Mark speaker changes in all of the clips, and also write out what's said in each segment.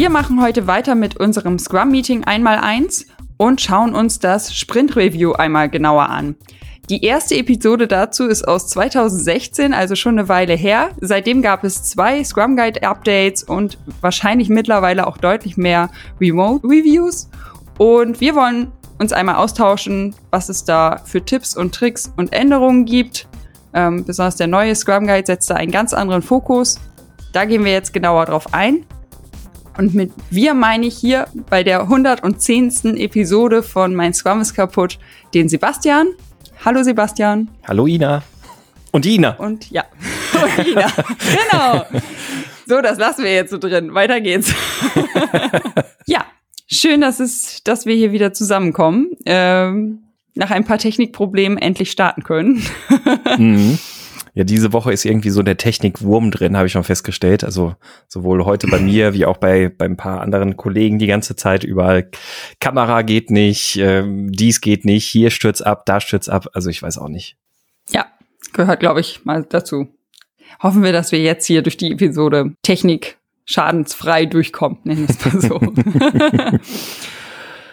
Speaker 1: Wir machen heute weiter mit unserem Scrum-Meeting einmal eins und schauen uns das Sprint-Review einmal genauer an. Die erste Episode dazu ist aus 2016, also schon eine Weile her. Seitdem gab es zwei Scrum Guide Updates und wahrscheinlich mittlerweile auch deutlich mehr Remote Reviews. Und wir wollen uns einmal austauschen, was es da für Tipps und Tricks und Änderungen gibt. Ähm, besonders der neue Scrum Guide setzt da einen ganz anderen Fokus. Da gehen wir jetzt genauer drauf ein. Und mit wir meine ich hier bei der 110. Episode von Mein Scrum ist kaputt den Sebastian. Hallo Sebastian.
Speaker 2: Hallo Ina. Und Ina.
Speaker 1: Und ja. Und Ina. genau. So, das lassen wir jetzt so drin. Weiter geht's. ja, schön, dass es, dass wir hier wieder zusammenkommen. Ähm, nach ein paar Technikproblemen endlich starten können.
Speaker 2: mhm. Ja, diese Woche ist irgendwie so der Technikwurm drin, habe ich schon festgestellt. Also sowohl heute bei mir wie auch bei, bei ein paar anderen Kollegen die ganze Zeit überall. Kamera geht nicht, ähm, dies geht nicht, hier stürzt ab, da stürzt ab. Also ich weiß auch nicht.
Speaker 1: Ja, gehört, glaube ich, mal dazu. Hoffen wir, dass wir jetzt hier durch die Episode Technik schadensfrei durchkommen, nennen wir es mal so.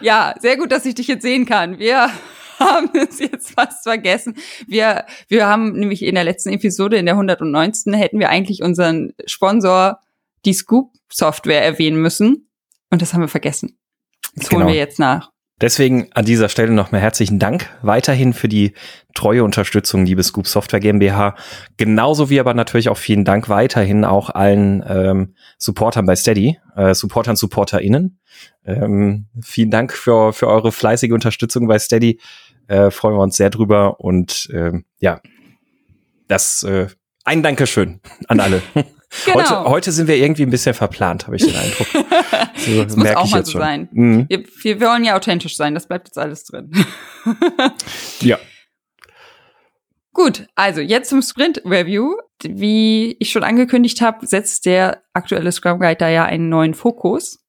Speaker 1: ja, sehr gut, dass ich dich jetzt sehen kann. Wir haben es jetzt fast vergessen. Wir, wir haben nämlich in der letzten Episode, in der 119. hätten wir eigentlich unseren Sponsor, die Scoop Software erwähnen müssen. Und das haben wir vergessen. Das genau. holen wir jetzt nach.
Speaker 2: Deswegen an dieser Stelle nochmal herzlichen Dank weiterhin für die treue Unterstützung, liebe Scoop Software GmbH. Genauso wie aber natürlich auch vielen Dank weiterhin auch allen ähm, Supportern bei Steady, äh, Supportern, SupporterInnen. Ähm, vielen Dank für, für eure fleißige Unterstützung bei Steady. Äh, freuen wir uns sehr drüber und äh, ja, das äh, ein Dankeschön an alle. Genau. Heute, heute sind wir irgendwie ein bisschen verplant, habe ich den Eindruck.
Speaker 1: So, das muss auch mal so schon. sein. Mhm. Wir, wir wollen ja authentisch sein, das bleibt jetzt alles drin.
Speaker 2: ja.
Speaker 1: Gut, also jetzt zum Sprint-Review. Wie ich schon angekündigt habe, setzt der aktuelle Scrum Guide da ja einen neuen Fokus.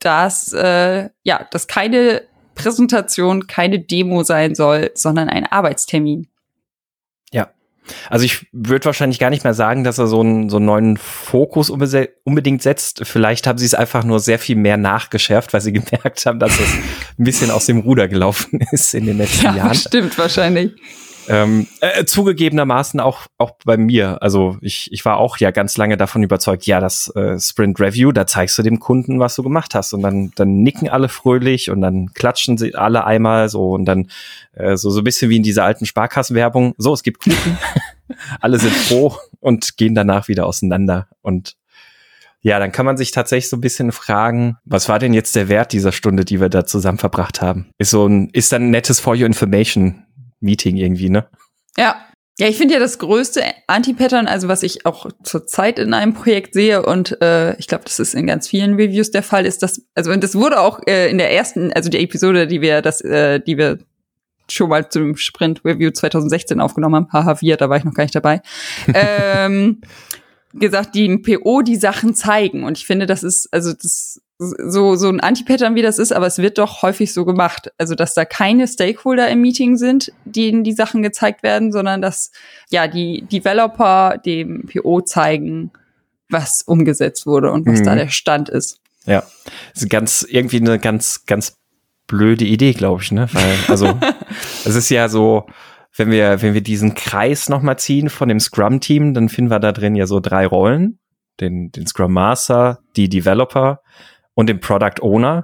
Speaker 1: Dass, äh, ja, dass keine Präsentation keine Demo sein soll, sondern ein Arbeitstermin.
Speaker 2: Also ich würde wahrscheinlich gar nicht mehr sagen, dass er so einen, so einen neuen Fokus unbedingt setzt. Vielleicht haben sie es einfach nur sehr viel mehr nachgeschärft, weil sie gemerkt haben, dass es ein bisschen aus dem Ruder gelaufen ist in den letzten ja, Jahren.
Speaker 1: Stimmt wahrscheinlich.
Speaker 2: Ähm, äh, zugegebenermaßen auch, auch bei mir. Also ich, ich war auch ja ganz lange davon überzeugt, ja, das äh, Sprint Review, da zeigst du dem Kunden, was du gemacht hast. Und dann, dann nicken alle fröhlich und dann klatschen sie alle einmal so und dann äh, so, so ein bisschen wie in dieser alten Sparkassenwerbung. So, es gibt Kuchen. alle sind froh und gehen danach wieder auseinander. Und ja, dann kann man sich tatsächlich so ein bisschen fragen, was war denn jetzt der Wert dieser Stunde, die wir da zusammen verbracht haben? Ist so ein, ist dann ein nettes For Your Information Meeting irgendwie, ne?
Speaker 1: Ja. Ja, ich finde ja das größte Anti-Pattern, also was ich auch zurzeit in einem Projekt sehe und äh, ich glaube, das ist in ganz vielen Reviews der Fall, ist das, also und das wurde auch äh, in der ersten, also die Episode, die wir das, äh, die wir schon mal zum Sprint Review 2016 aufgenommen haben, haha, wir, da war ich noch gar nicht dabei, ähm, gesagt, die PO die Sachen zeigen und ich finde, das ist, also das so, so ein Anti-Pattern, wie das ist, aber es wird doch häufig so gemacht. Also, dass da keine Stakeholder im Meeting sind, denen die Sachen gezeigt werden, sondern dass, ja, die Developer dem PO zeigen, was umgesetzt wurde und was mhm. da der Stand ist.
Speaker 2: Ja, das ist ganz, irgendwie eine ganz, ganz blöde Idee, glaube ich, ne? Weil, also, es ist ja so, wenn wir, wenn wir diesen Kreis nochmal ziehen von dem Scrum-Team, dann finden wir da drin ja so drei Rollen. Den, den Scrum Master, die Developer und dem Product Owner.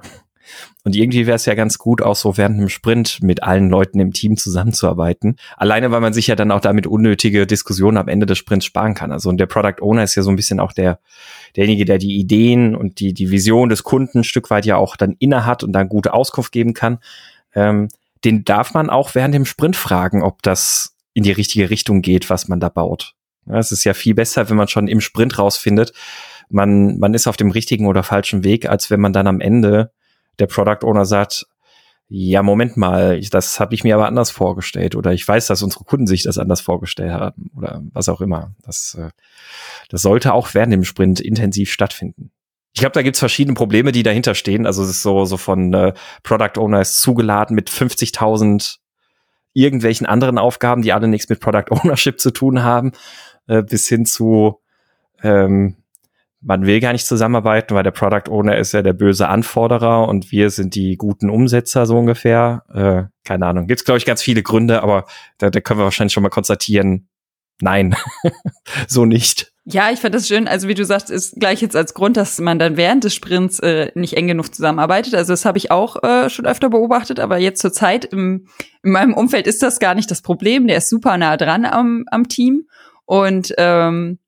Speaker 2: Und irgendwie wäre es ja ganz gut, auch so während einem Sprint mit allen Leuten im Team zusammenzuarbeiten. Alleine, weil man sich ja dann auch damit unnötige Diskussionen am Ende des Sprints sparen kann. Also und der Product Owner ist ja so ein bisschen auch der, derjenige, der die Ideen und die, die Vision des Kunden ein Stück weit ja auch dann inne hat und dann gute Auskunft geben kann. Ähm, den darf man auch während dem Sprint fragen, ob das in die richtige Richtung geht, was man da baut. Ja, es ist ja viel besser, wenn man schon im Sprint rausfindet, man, man ist auf dem richtigen oder falschen Weg, als wenn man dann am Ende der Product Owner sagt, ja, Moment mal, das habe ich mir aber anders vorgestellt oder ich weiß, dass unsere Kunden sich das anders vorgestellt haben oder was auch immer. Das, äh, das sollte auch während dem Sprint intensiv stattfinden. Ich glaube, da gibt's verschiedene Probleme, die dahinter stehen. Also es ist so, so von äh, Product Owner ist zugeladen mit 50.000 irgendwelchen anderen Aufgaben, die alle nichts mit Product Ownership zu tun haben, äh, bis hin zu ähm, man will gar nicht zusammenarbeiten, weil der Product Owner ist ja der böse Anforderer und wir sind die guten Umsetzer so ungefähr. Äh, keine Ahnung. Gibt's glaube ich ganz viele Gründe, aber da, da können wir wahrscheinlich schon mal konstatieren, nein, so nicht.
Speaker 1: Ja, ich fand das schön. Also wie du sagst, ist gleich jetzt als Grund, dass man dann während des Sprints äh, nicht eng genug zusammenarbeitet. Also das habe ich auch äh, schon öfter beobachtet, aber jetzt zur Zeit im, in meinem Umfeld ist das gar nicht das Problem. Der ist super nah dran am, am Team und ähm,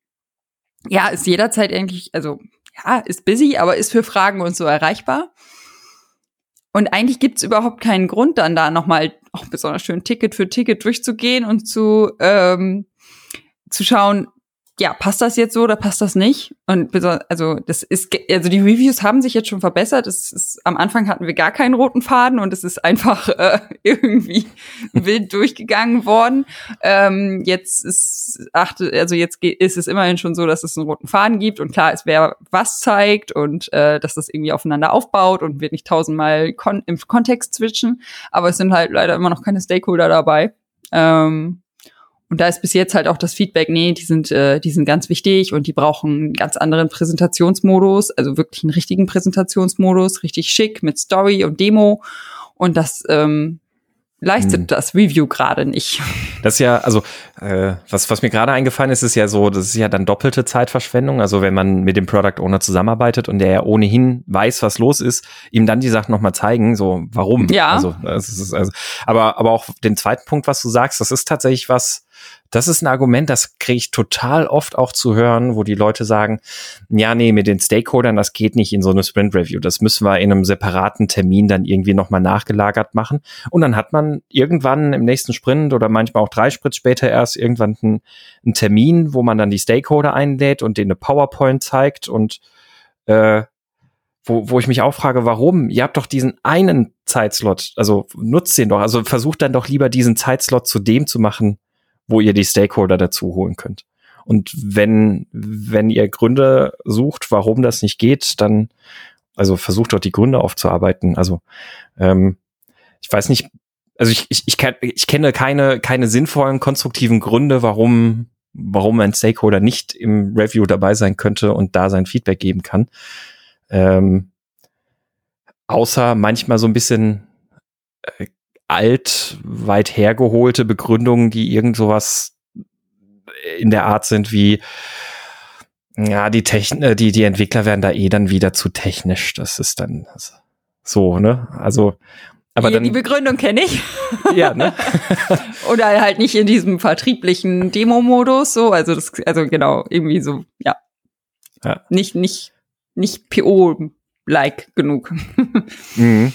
Speaker 1: ja, ist jederzeit eigentlich, also ja, ist busy, aber ist für Fragen und so erreichbar. Und eigentlich gibt's überhaupt keinen Grund, dann da nochmal auch besonders schön Ticket für Ticket durchzugehen und zu, ähm, zu schauen, ja, passt das jetzt so oder passt das nicht? Und also das ist, also die Reviews haben sich jetzt schon verbessert. Es ist, am Anfang hatten wir gar keinen roten Faden und es ist einfach äh, irgendwie wild durchgegangen worden. Ähm, jetzt ist achte, also jetzt ist es immerhin schon so, dass es einen roten Faden gibt und klar ist, wer was zeigt und äh, dass das irgendwie aufeinander aufbaut und wird nicht tausendmal kon im Kontext switchen. Aber es sind halt leider immer noch keine Stakeholder dabei. Ähm, und da ist bis jetzt halt auch das Feedback, nee, die sind, äh, die sind ganz wichtig und die brauchen einen ganz anderen Präsentationsmodus, also wirklich einen richtigen Präsentationsmodus, richtig schick mit Story und Demo. Und das ähm, leistet hm. das Review gerade nicht.
Speaker 2: Das ist ja, also äh, was, was mir gerade eingefallen ist, ist ja so, das ist ja dann doppelte Zeitverschwendung. Also wenn man mit dem Product Owner zusammenarbeitet und der ja ohnehin weiß, was los ist, ihm dann die Sachen nochmal zeigen, so warum.
Speaker 1: Ja.
Speaker 2: Also, das ist, also, aber, aber auch den zweiten Punkt, was du sagst, das ist tatsächlich was, das ist ein Argument, das kriege ich total oft auch zu hören, wo die Leute sagen, ja, nee, mit den Stakeholdern, das geht nicht in so eine Sprint Review. Das müssen wir in einem separaten Termin dann irgendwie nochmal nachgelagert machen. Und dann hat man irgendwann im nächsten Sprint oder manchmal auch drei Sprints später erst irgendwann einen, einen Termin, wo man dann die Stakeholder einlädt und denen eine PowerPoint zeigt und äh, wo, wo ich mich auch frage, warum? Ihr habt doch diesen einen Zeitslot, also nutzt den doch, also versucht dann doch lieber diesen Zeitslot zu dem zu machen, wo ihr die Stakeholder dazu holen könnt. Und wenn, wenn ihr Gründe sucht, warum das nicht geht, dann, also versucht dort die Gründe aufzuarbeiten. Also, ähm, ich weiß nicht, also ich, ich, ich, ich kenne keine, keine sinnvollen, konstruktiven Gründe, warum, warum ein Stakeholder nicht im Review dabei sein könnte und da sein Feedback geben kann. Ähm, außer manchmal so ein bisschen äh, alt, weit hergeholte Begründungen, die irgend sowas in der Art sind wie, ja, die Techn äh, die, die Entwickler werden da eh dann wieder zu technisch. Das ist dann so, ne? Also, aber
Speaker 1: die,
Speaker 2: dann,
Speaker 1: die Begründung kenne ich.
Speaker 2: Ja, ne?
Speaker 1: Oder halt nicht in diesem vertrieblichen Demo-Modus, so, also das, also genau, irgendwie so, ja. ja. Nicht, nicht, nicht PO-like genug. mhm.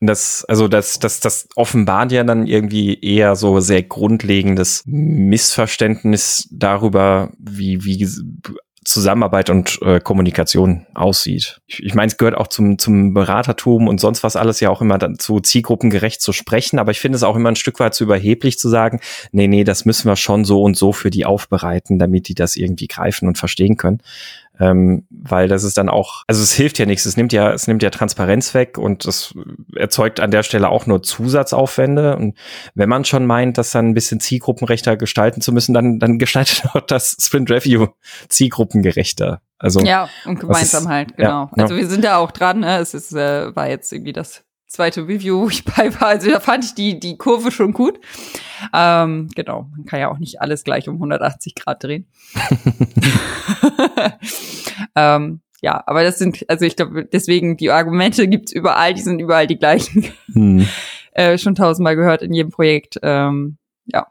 Speaker 2: Das, also das, das, das offenbart ja dann irgendwie eher so sehr grundlegendes Missverständnis darüber, wie, wie Zusammenarbeit und äh, Kommunikation aussieht. Ich, ich meine, es gehört auch zum, zum Beratertum und sonst was alles ja auch immer dazu, zielgruppengerecht zu sprechen, aber ich finde es auch immer ein Stück weit zu überheblich zu sagen, nee, nee, das müssen wir schon so und so für die aufbereiten, damit die das irgendwie greifen und verstehen können ähm, weil das ist dann auch, also es hilft ja nichts, es nimmt ja, es nimmt ja Transparenz weg und es erzeugt an der Stelle auch nur Zusatzaufwände. Und wenn man schon meint, das dann ein bisschen zielgruppenrechter gestalten zu müssen, dann, dann gestaltet auch das Sprint Review zielgruppengerechter. Also
Speaker 1: ja, und gemeinsam ist, halt, genau. Ja, also wir sind da auch dran, ne? es ist, äh, war jetzt irgendwie das zweite Review, wo ich bei war. Also da fand ich die, die Kurve schon gut. Ähm, genau, man kann ja auch nicht alles gleich um 180 Grad drehen. ähm, ja, aber das sind, also ich glaube, deswegen, die Argumente gibt's überall, die sind überall die gleichen. Hm. äh, schon tausendmal gehört in jedem Projekt. Ähm, ja,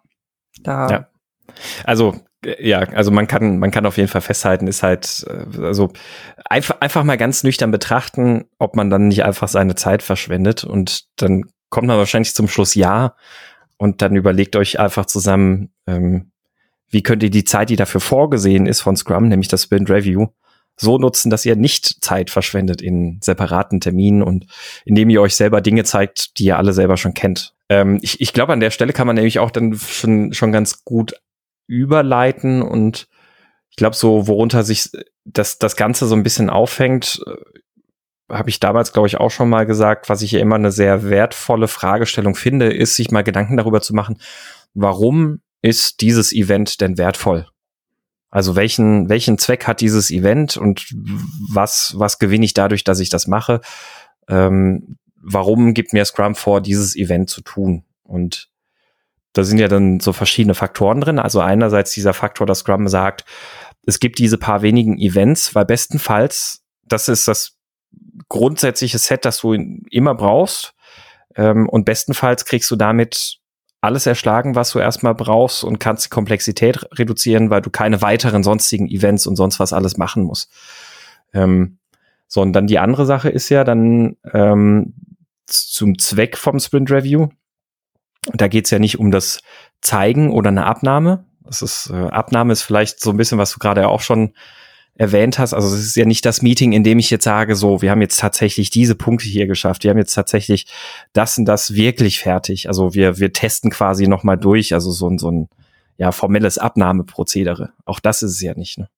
Speaker 1: da.
Speaker 2: Ja. Also ja, also man kann, man kann auf jeden Fall festhalten, ist halt, äh, also einfach, einfach mal ganz nüchtern betrachten, ob man dann nicht einfach seine Zeit verschwendet und dann kommt man wahrscheinlich zum Schluss ja und dann überlegt euch einfach zusammen, ähm, wie könnt ihr die Zeit, die dafür vorgesehen ist von Scrum, nämlich das Sprint Review, so nutzen, dass ihr nicht Zeit verschwendet in separaten Terminen und indem ihr euch selber Dinge zeigt, die ihr alle selber schon kennt. Ähm, ich ich glaube, an der Stelle kann man nämlich auch dann schon, schon ganz gut überleiten und ich glaube, so worunter sich das, das Ganze so ein bisschen aufhängt, äh, habe ich damals, glaube ich, auch schon mal gesagt, was ich ja immer eine sehr wertvolle Fragestellung finde, ist, sich mal Gedanken darüber zu machen, warum ist dieses Event denn wertvoll? Also welchen, welchen Zweck hat dieses Event und was, was gewinne ich dadurch, dass ich das mache? Ähm, warum gibt mir Scrum vor, dieses Event zu tun? Und da sind ja dann so verschiedene Faktoren drin. Also einerseits dieser Faktor, dass Scrum sagt, es gibt diese paar wenigen Events, weil bestenfalls, das ist das grundsätzliche Set, das du immer brauchst. Ähm, und bestenfalls kriegst du damit alles erschlagen, was du erstmal brauchst und kannst die Komplexität reduzieren, weil du keine weiteren sonstigen Events und sonst was alles machen musst. Ähm, so, und dann die andere Sache ist ja dann ähm, zum Zweck vom Sprint Review. Da geht's ja nicht um das Zeigen oder eine Abnahme. Das ist, äh, Abnahme ist vielleicht so ein bisschen, was du gerade auch schon erwähnt hast. Also es ist ja nicht das Meeting, in dem ich jetzt sage, so, wir haben jetzt tatsächlich diese Punkte hier geschafft. Wir haben jetzt tatsächlich das und das wirklich fertig. Also wir, wir testen quasi nochmal durch. Also so ein, so ein, ja, formelles Abnahmeprozedere. Auch das ist es ja nicht, ne?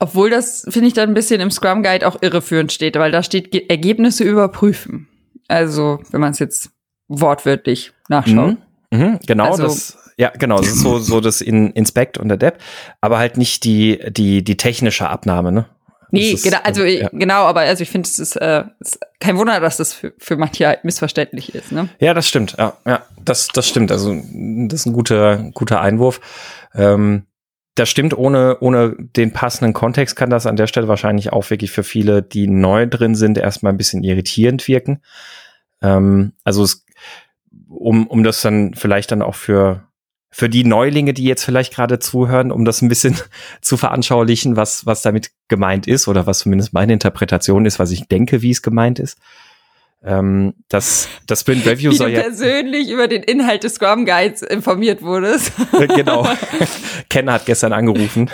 Speaker 1: Obwohl das, finde ich, dann ein bisschen im Scrum Guide auch irreführend steht, weil da steht Ge Ergebnisse überprüfen. Also, wenn man es jetzt wortwörtlich nachschaut.
Speaker 2: Mhm, mhm, genau, also, das, ja, genau, das ist so, so das in Inspect und Adapt, aber halt nicht die, die, die technische Abnahme, ne?
Speaker 1: Nee, ist, genau, also ja. genau, aber also ich finde, es ist, äh, ist kein Wunder, dass das für, für manche halt missverständlich ist, ne?
Speaker 2: Ja, das stimmt, ja, ja, das, das stimmt. Also das ist ein guter, guter Einwurf. Ähm, das stimmt, ohne, ohne den passenden Kontext kann das an der Stelle wahrscheinlich auch wirklich für viele, die neu drin sind, erstmal ein bisschen irritierend wirken. Ähm, also es, um, um das dann vielleicht dann auch für, für die Neulinge, die jetzt vielleicht gerade zuhören, um das ein bisschen zu veranschaulichen, was, was damit gemeint ist oder was zumindest meine Interpretation ist, was ich denke, wie es gemeint ist. Ähm, das, das Sprint Review
Speaker 1: Wie
Speaker 2: soll
Speaker 1: du
Speaker 2: ja
Speaker 1: persönlich über den Inhalt des Scrum Guides informiert wurdest.
Speaker 2: genau. Ken hat gestern angerufen.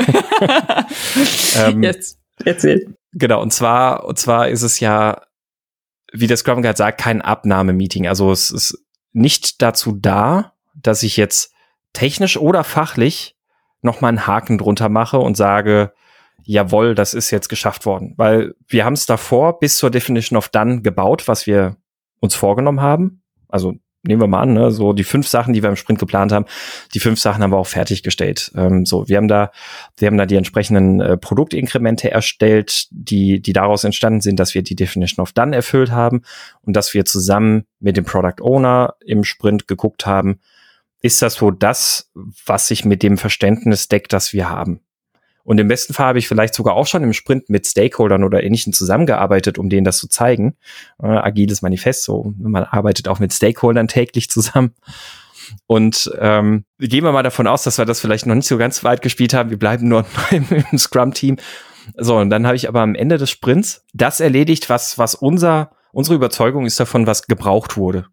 Speaker 1: ähm, Jetzt erzähl.
Speaker 2: Genau. Und zwar, und zwar ist es ja, wie der Scrum Guide sagt, kein Abnahmemeeting. Also es ist nicht dazu da, dass ich jetzt technisch oder fachlich noch mal einen Haken drunter mache und sage, jawohl, das ist jetzt geschafft worden. Weil wir haben es davor bis zur Definition of Done gebaut, was wir uns vorgenommen haben. Also nehmen wir mal an, ne, so die fünf Sachen, die wir im Sprint geplant haben, die fünf Sachen haben wir auch fertiggestellt. Ähm, so, wir haben da, wir haben da die entsprechenden äh, Produktinkremente erstellt, die, die daraus entstanden sind, dass wir die Definition of Done erfüllt haben und dass wir zusammen mit dem Product Owner im Sprint geguckt haben, ist das so das, was sich mit dem Verständnis deckt, das wir haben. Und im besten Fall habe ich vielleicht sogar auch schon im Sprint mit Stakeholdern oder Ähnlichen zusammengearbeitet, um denen das zu zeigen. Äh, agiles Manifest, so man arbeitet auch mit Stakeholdern täglich zusammen. Und ähm, gehen wir mal davon aus, dass wir das vielleicht noch nicht so ganz weit gespielt haben. Wir bleiben nur im, im Scrum-Team. So, und dann habe ich aber am Ende des Sprints das erledigt, was, was unser, unsere Überzeugung ist davon, was gebraucht wurde.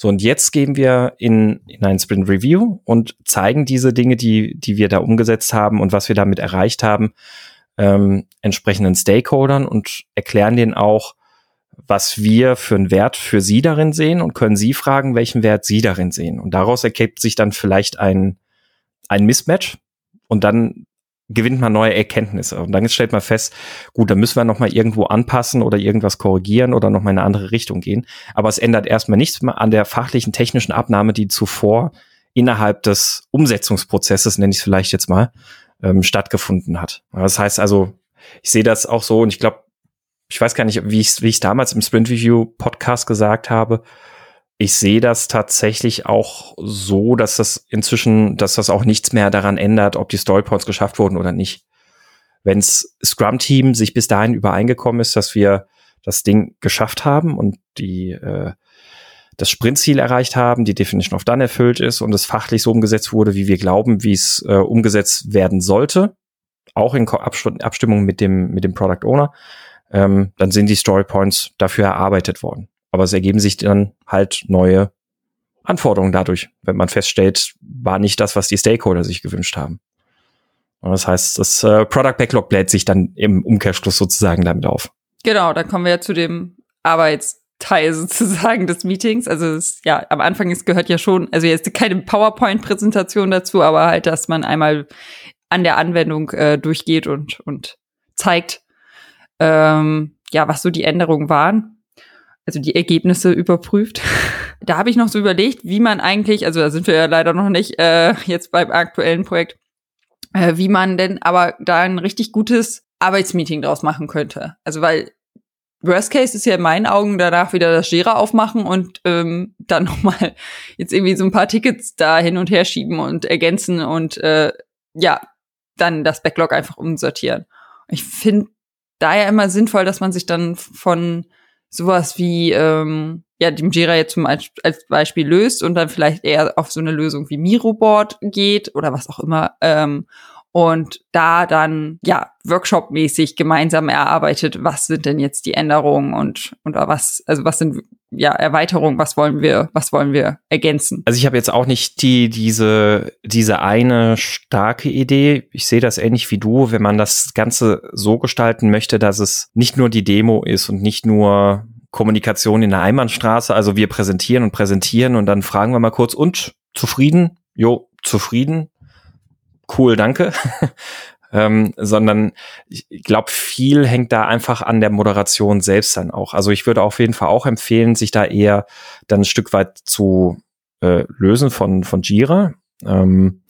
Speaker 2: So, und jetzt gehen wir in, in ein Sprint Review und zeigen diese Dinge, die, die wir da umgesetzt haben und was wir damit erreicht haben, ähm, entsprechenden Stakeholdern und erklären denen auch, was wir für einen Wert für sie darin sehen und können sie fragen, welchen Wert sie darin sehen. Und daraus ergibt sich dann vielleicht ein, ein Mismatch. Und dann gewinnt man neue Erkenntnisse. Und dann stellt man fest, gut, dann müssen wir nochmal irgendwo anpassen oder irgendwas korrigieren oder nochmal in eine andere Richtung gehen. Aber es ändert erstmal nichts an der fachlichen, technischen Abnahme, die zuvor innerhalb des Umsetzungsprozesses, nenne ich es vielleicht jetzt mal, ähm, stattgefunden hat. Das heißt also, ich sehe das auch so und ich glaube, ich weiß gar nicht, wie ich es wie damals im Sprint Review Podcast gesagt habe, ich sehe das tatsächlich auch so, dass das inzwischen, dass das auch nichts mehr daran ändert, ob die Storypoints geschafft wurden oder nicht. Wenns Scrum-Team sich bis dahin übereingekommen ist, dass wir das Ding geschafft haben und die äh, das Sprintziel erreicht haben, die Definition of Done erfüllt ist und es fachlich so umgesetzt wurde, wie wir glauben, wie es äh, umgesetzt werden sollte, auch in Abstimmung mit dem mit dem Product Owner, ähm, dann sind die Storypoints dafür erarbeitet worden. Aber es ergeben sich dann halt neue Anforderungen dadurch, wenn man feststellt, war nicht das, was die Stakeholder sich gewünscht haben. Und das heißt, das äh, Product Backlog bläht sich dann im Umkehrschluss sozusagen damit auf.
Speaker 1: Genau, dann kommen wir ja zu dem Arbeitsteil sozusagen des Meetings. Also es, ja, am Anfang es gehört ja schon, also jetzt keine PowerPoint-Präsentation dazu, aber halt, dass man einmal an der Anwendung äh, durchgeht und und zeigt, ähm, ja, was so die Änderungen waren also die Ergebnisse überprüft. da habe ich noch so überlegt, wie man eigentlich, also da sind wir ja leider noch nicht äh, jetzt beim aktuellen Projekt, äh, wie man denn aber da ein richtig gutes Arbeitsmeeting draus machen könnte. Also weil Worst Case ist ja in meinen Augen danach wieder das Jira aufmachen und ähm, dann nochmal jetzt irgendwie so ein paar Tickets da hin und her schieben und ergänzen und äh, ja, dann das Backlog einfach umsortieren. Ich finde da ja immer sinnvoll, dass man sich dann von sowas wie ähm, ja dem Jira jetzt zum als Beispiel löst und dann vielleicht eher auf so eine Lösung wie Miroboard geht oder was auch immer ähm, und da dann ja Workshop-mäßig gemeinsam erarbeitet, was sind denn jetzt die Änderungen und oder was also was sind ja Erweiterungen, was wollen wir was wollen wir ergänzen?
Speaker 2: Also ich habe jetzt auch nicht die diese diese eine starke Idee. Ich sehe das ähnlich wie du, wenn man das Ganze so gestalten möchte, dass es nicht nur die Demo ist und nicht nur Kommunikation in der Einbahnstraße, also wir präsentieren und präsentieren und dann fragen wir mal kurz und zufrieden? Jo, zufrieden cool, danke. ähm, sondern ich glaube, viel hängt da einfach an der Moderation selbst dann auch. Also ich würde auf jeden Fall auch empfehlen, sich da eher dann ein Stück weit zu äh, lösen von, von Jira, ähm,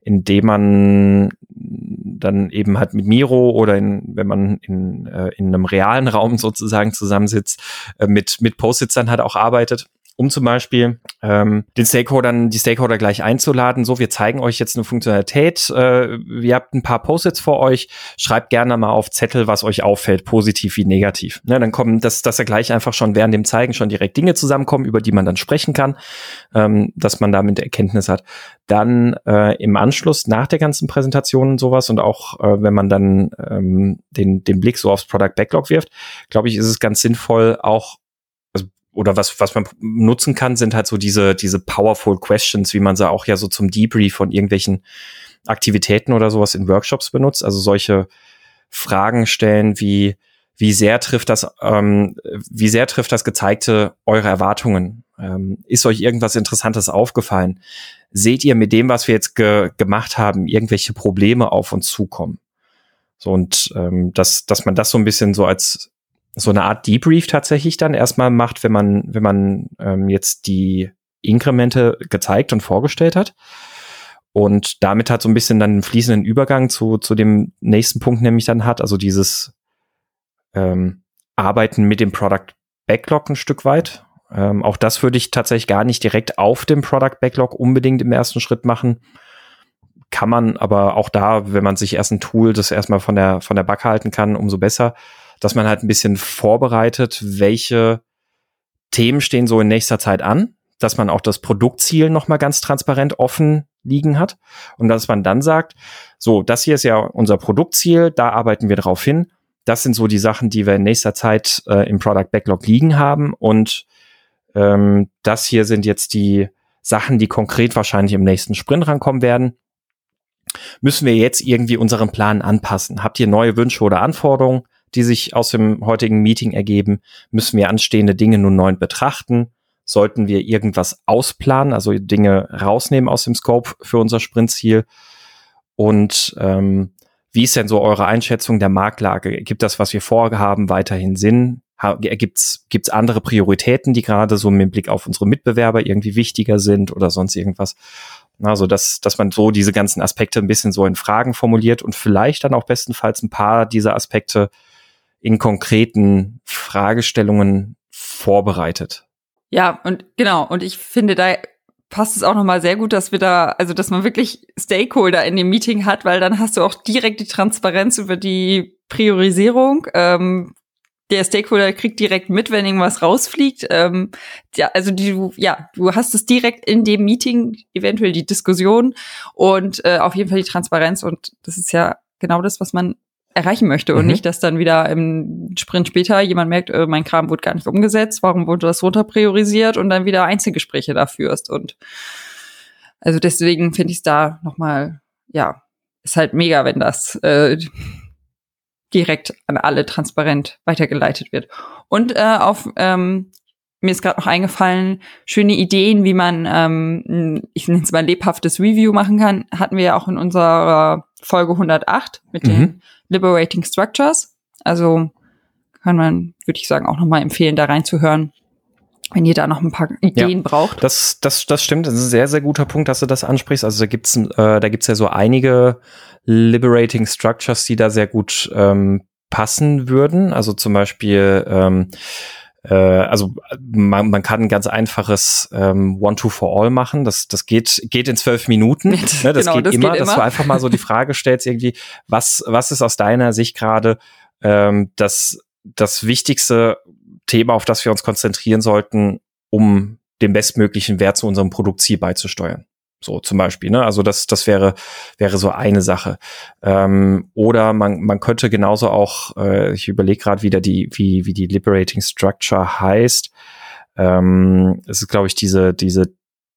Speaker 2: indem man dann eben halt mit Miro oder in, wenn man in, äh, in einem realen Raum sozusagen zusammensitzt, äh, mit, mit Post-its dann halt auch arbeitet um zum Beispiel ähm, den Stakeholdern, die Stakeholder gleich einzuladen. So, wir zeigen euch jetzt eine Funktionalität. Äh, ihr habt ein paar Post-its vor euch. Schreibt gerne mal auf Zettel, was euch auffällt, positiv wie negativ. Ne, dann kommen, dass, dass er gleich einfach schon während dem Zeigen schon direkt Dinge zusammenkommen, über die man dann sprechen kann, ähm, dass man damit Erkenntnis hat. Dann äh, im Anschluss nach der ganzen Präsentation und sowas und auch äh, wenn man dann ähm, den, den Blick so aufs Product Backlog wirft, glaube ich, ist es ganz sinnvoll, auch oder was, was man nutzen kann, sind halt so diese, diese powerful questions, wie man sie auch ja so zum Debrief von irgendwelchen Aktivitäten oder sowas in Workshops benutzt. Also solche Fragen stellen wie, wie sehr trifft das, ähm, wie sehr trifft das Gezeigte eure Erwartungen? Ähm, ist euch irgendwas Interessantes aufgefallen? Seht ihr mit dem, was wir jetzt ge gemacht haben, irgendwelche Probleme auf uns zukommen? So und ähm, dass, dass man das so ein bisschen so als so eine Art Debrief tatsächlich dann erstmal macht, wenn man, wenn man ähm, jetzt die Inkremente gezeigt und vorgestellt hat. Und damit hat so ein bisschen dann einen fließenden Übergang zu, zu dem nächsten Punkt nämlich dann hat, also dieses ähm, Arbeiten mit dem Product Backlog ein Stück weit. Ähm, auch das würde ich tatsächlich gar nicht direkt auf dem Product Backlog unbedingt im ersten Schritt machen. Kann man aber auch da, wenn man sich erst ein Tool das erstmal von der, von der Backe halten kann, umso besser dass man halt ein bisschen vorbereitet, welche Themen stehen so in nächster Zeit an, dass man auch das Produktziel nochmal ganz transparent offen liegen hat und dass man dann sagt, so, das hier ist ja unser Produktziel, da arbeiten wir drauf hin. Das sind so die Sachen, die wir in nächster Zeit äh, im Product Backlog liegen haben und ähm, das hier sind jetzt die Sachen, die konkret wahrscheinlich im nächsten Sprint rankommen werden. Müssen wir jetzt irgendwie unseren Plan anpassen? Habt ihr neue Wünsche oder Anforderungen? Die sich aus dem heutigen Meeting ergeben, müssen wir anstehende Dinge nun neu betrachten. Sollten wir irgendwas ausplanen, also Dinge rausnehmen aus dem Scope für unser Sprintziel? Und ähm, wie ist denn so eure Einschätzung der Marktlage? Gibt das, was wir vorhaben, weiterhin Sinn? Gibt es andere Prioritäten, die gerade so mit Blick auf unsere Mitbewerber irgendwie wichtiger sind oder sonst irgendwas? Also, dass, dass man so diese ganzen Aspekte ein bisschen so in Fragen formuliert und vielleicht dann auch bestenfalls ein paar dieser Aspekte in konkreten Fragestellungen vorbereitet.
Speaker 1: Ja, und genau, und ich finde, da passt es auch nochmal sehr gut, dass wir da, also dass man wirklich Stakeholder in dem Meeting hat, weil dann hast du auch direkt die Transparenz über die Priorisierung. Ähm, der Stakeholder kriegt direkt mit, wenn irgendwas rausfliegt. Ähm, ja, also du, ja, du hast es direkt in dem Meeting, eventuell die Diskussion und äh, auf jeden Fall die Transparenz. Und das ist ja genau das, was man erreichen möchte und mhm. nicht, dass dann wieder im Sprint später jemand merkt, äh, mein Kram wurde gar nicht umgesetzt, warum wurde das runter priorisiert und dann wieder Einzelgespräche da führst und also deswegen finde ich es da nochmal, ja, ist halt mega, wenn das äh, direkt an alle transparent weitergeleitet wird. Und äh, auf ähm, mir ist gerade noch eingefallen, schöne Ideen, wie man, ähm, ich nenne es mal lebhaftes Review machen kann, hatten wir ja auch in unserer Folge 108 mit mhm. den Liberating Structures. Also kann man, würde ich sagen, auch nochmal empfehlen, da reinzuhören. wenn ihr da noch ein paar Ideen
Speaker 2: Ja.
Speaker 1: braucht.
Speaker 2: Das, das, das stimmt. Das ist ein sehr, sehr guter Punkt, dass du das ansprichst. Also da gibt's, äh, da gibt's ja so einige Liberating Structures, die da sehr gut ähm, passen würden. Also zum Beispiel, ähm, äh, also man, man kann ein ganz einfaches ähm, One-Two-for-All machen. Das, das geht, geht in zwölf Minuten. Ne, das
Speaker 1: Genau,
Speaker 2: geht
Speaker 1: das
Speaker 2: immer,
Speaker 1: geht
Speaker 2: dass
Speaker 1: immer.
Speaker 2: du einfach mal so die Frage stellst, irgendwie, was, was ist aus deiner Sicht gerade ähm, das, das wichtigste Thema, auf das wir uns konzentrieren sollten, um den bestmöglichen Wert zu unserem Produktziel beizusteuern. So zum Beispiel, ne? Also das, das wäre, wäre so eine Sache. Ähm, oder man, man könnte genauso auch, äh, ich überlege gerade wieder die, wie, wie die Liberating Structure heißt. Ähm, es ist, glaube ich, diese, diese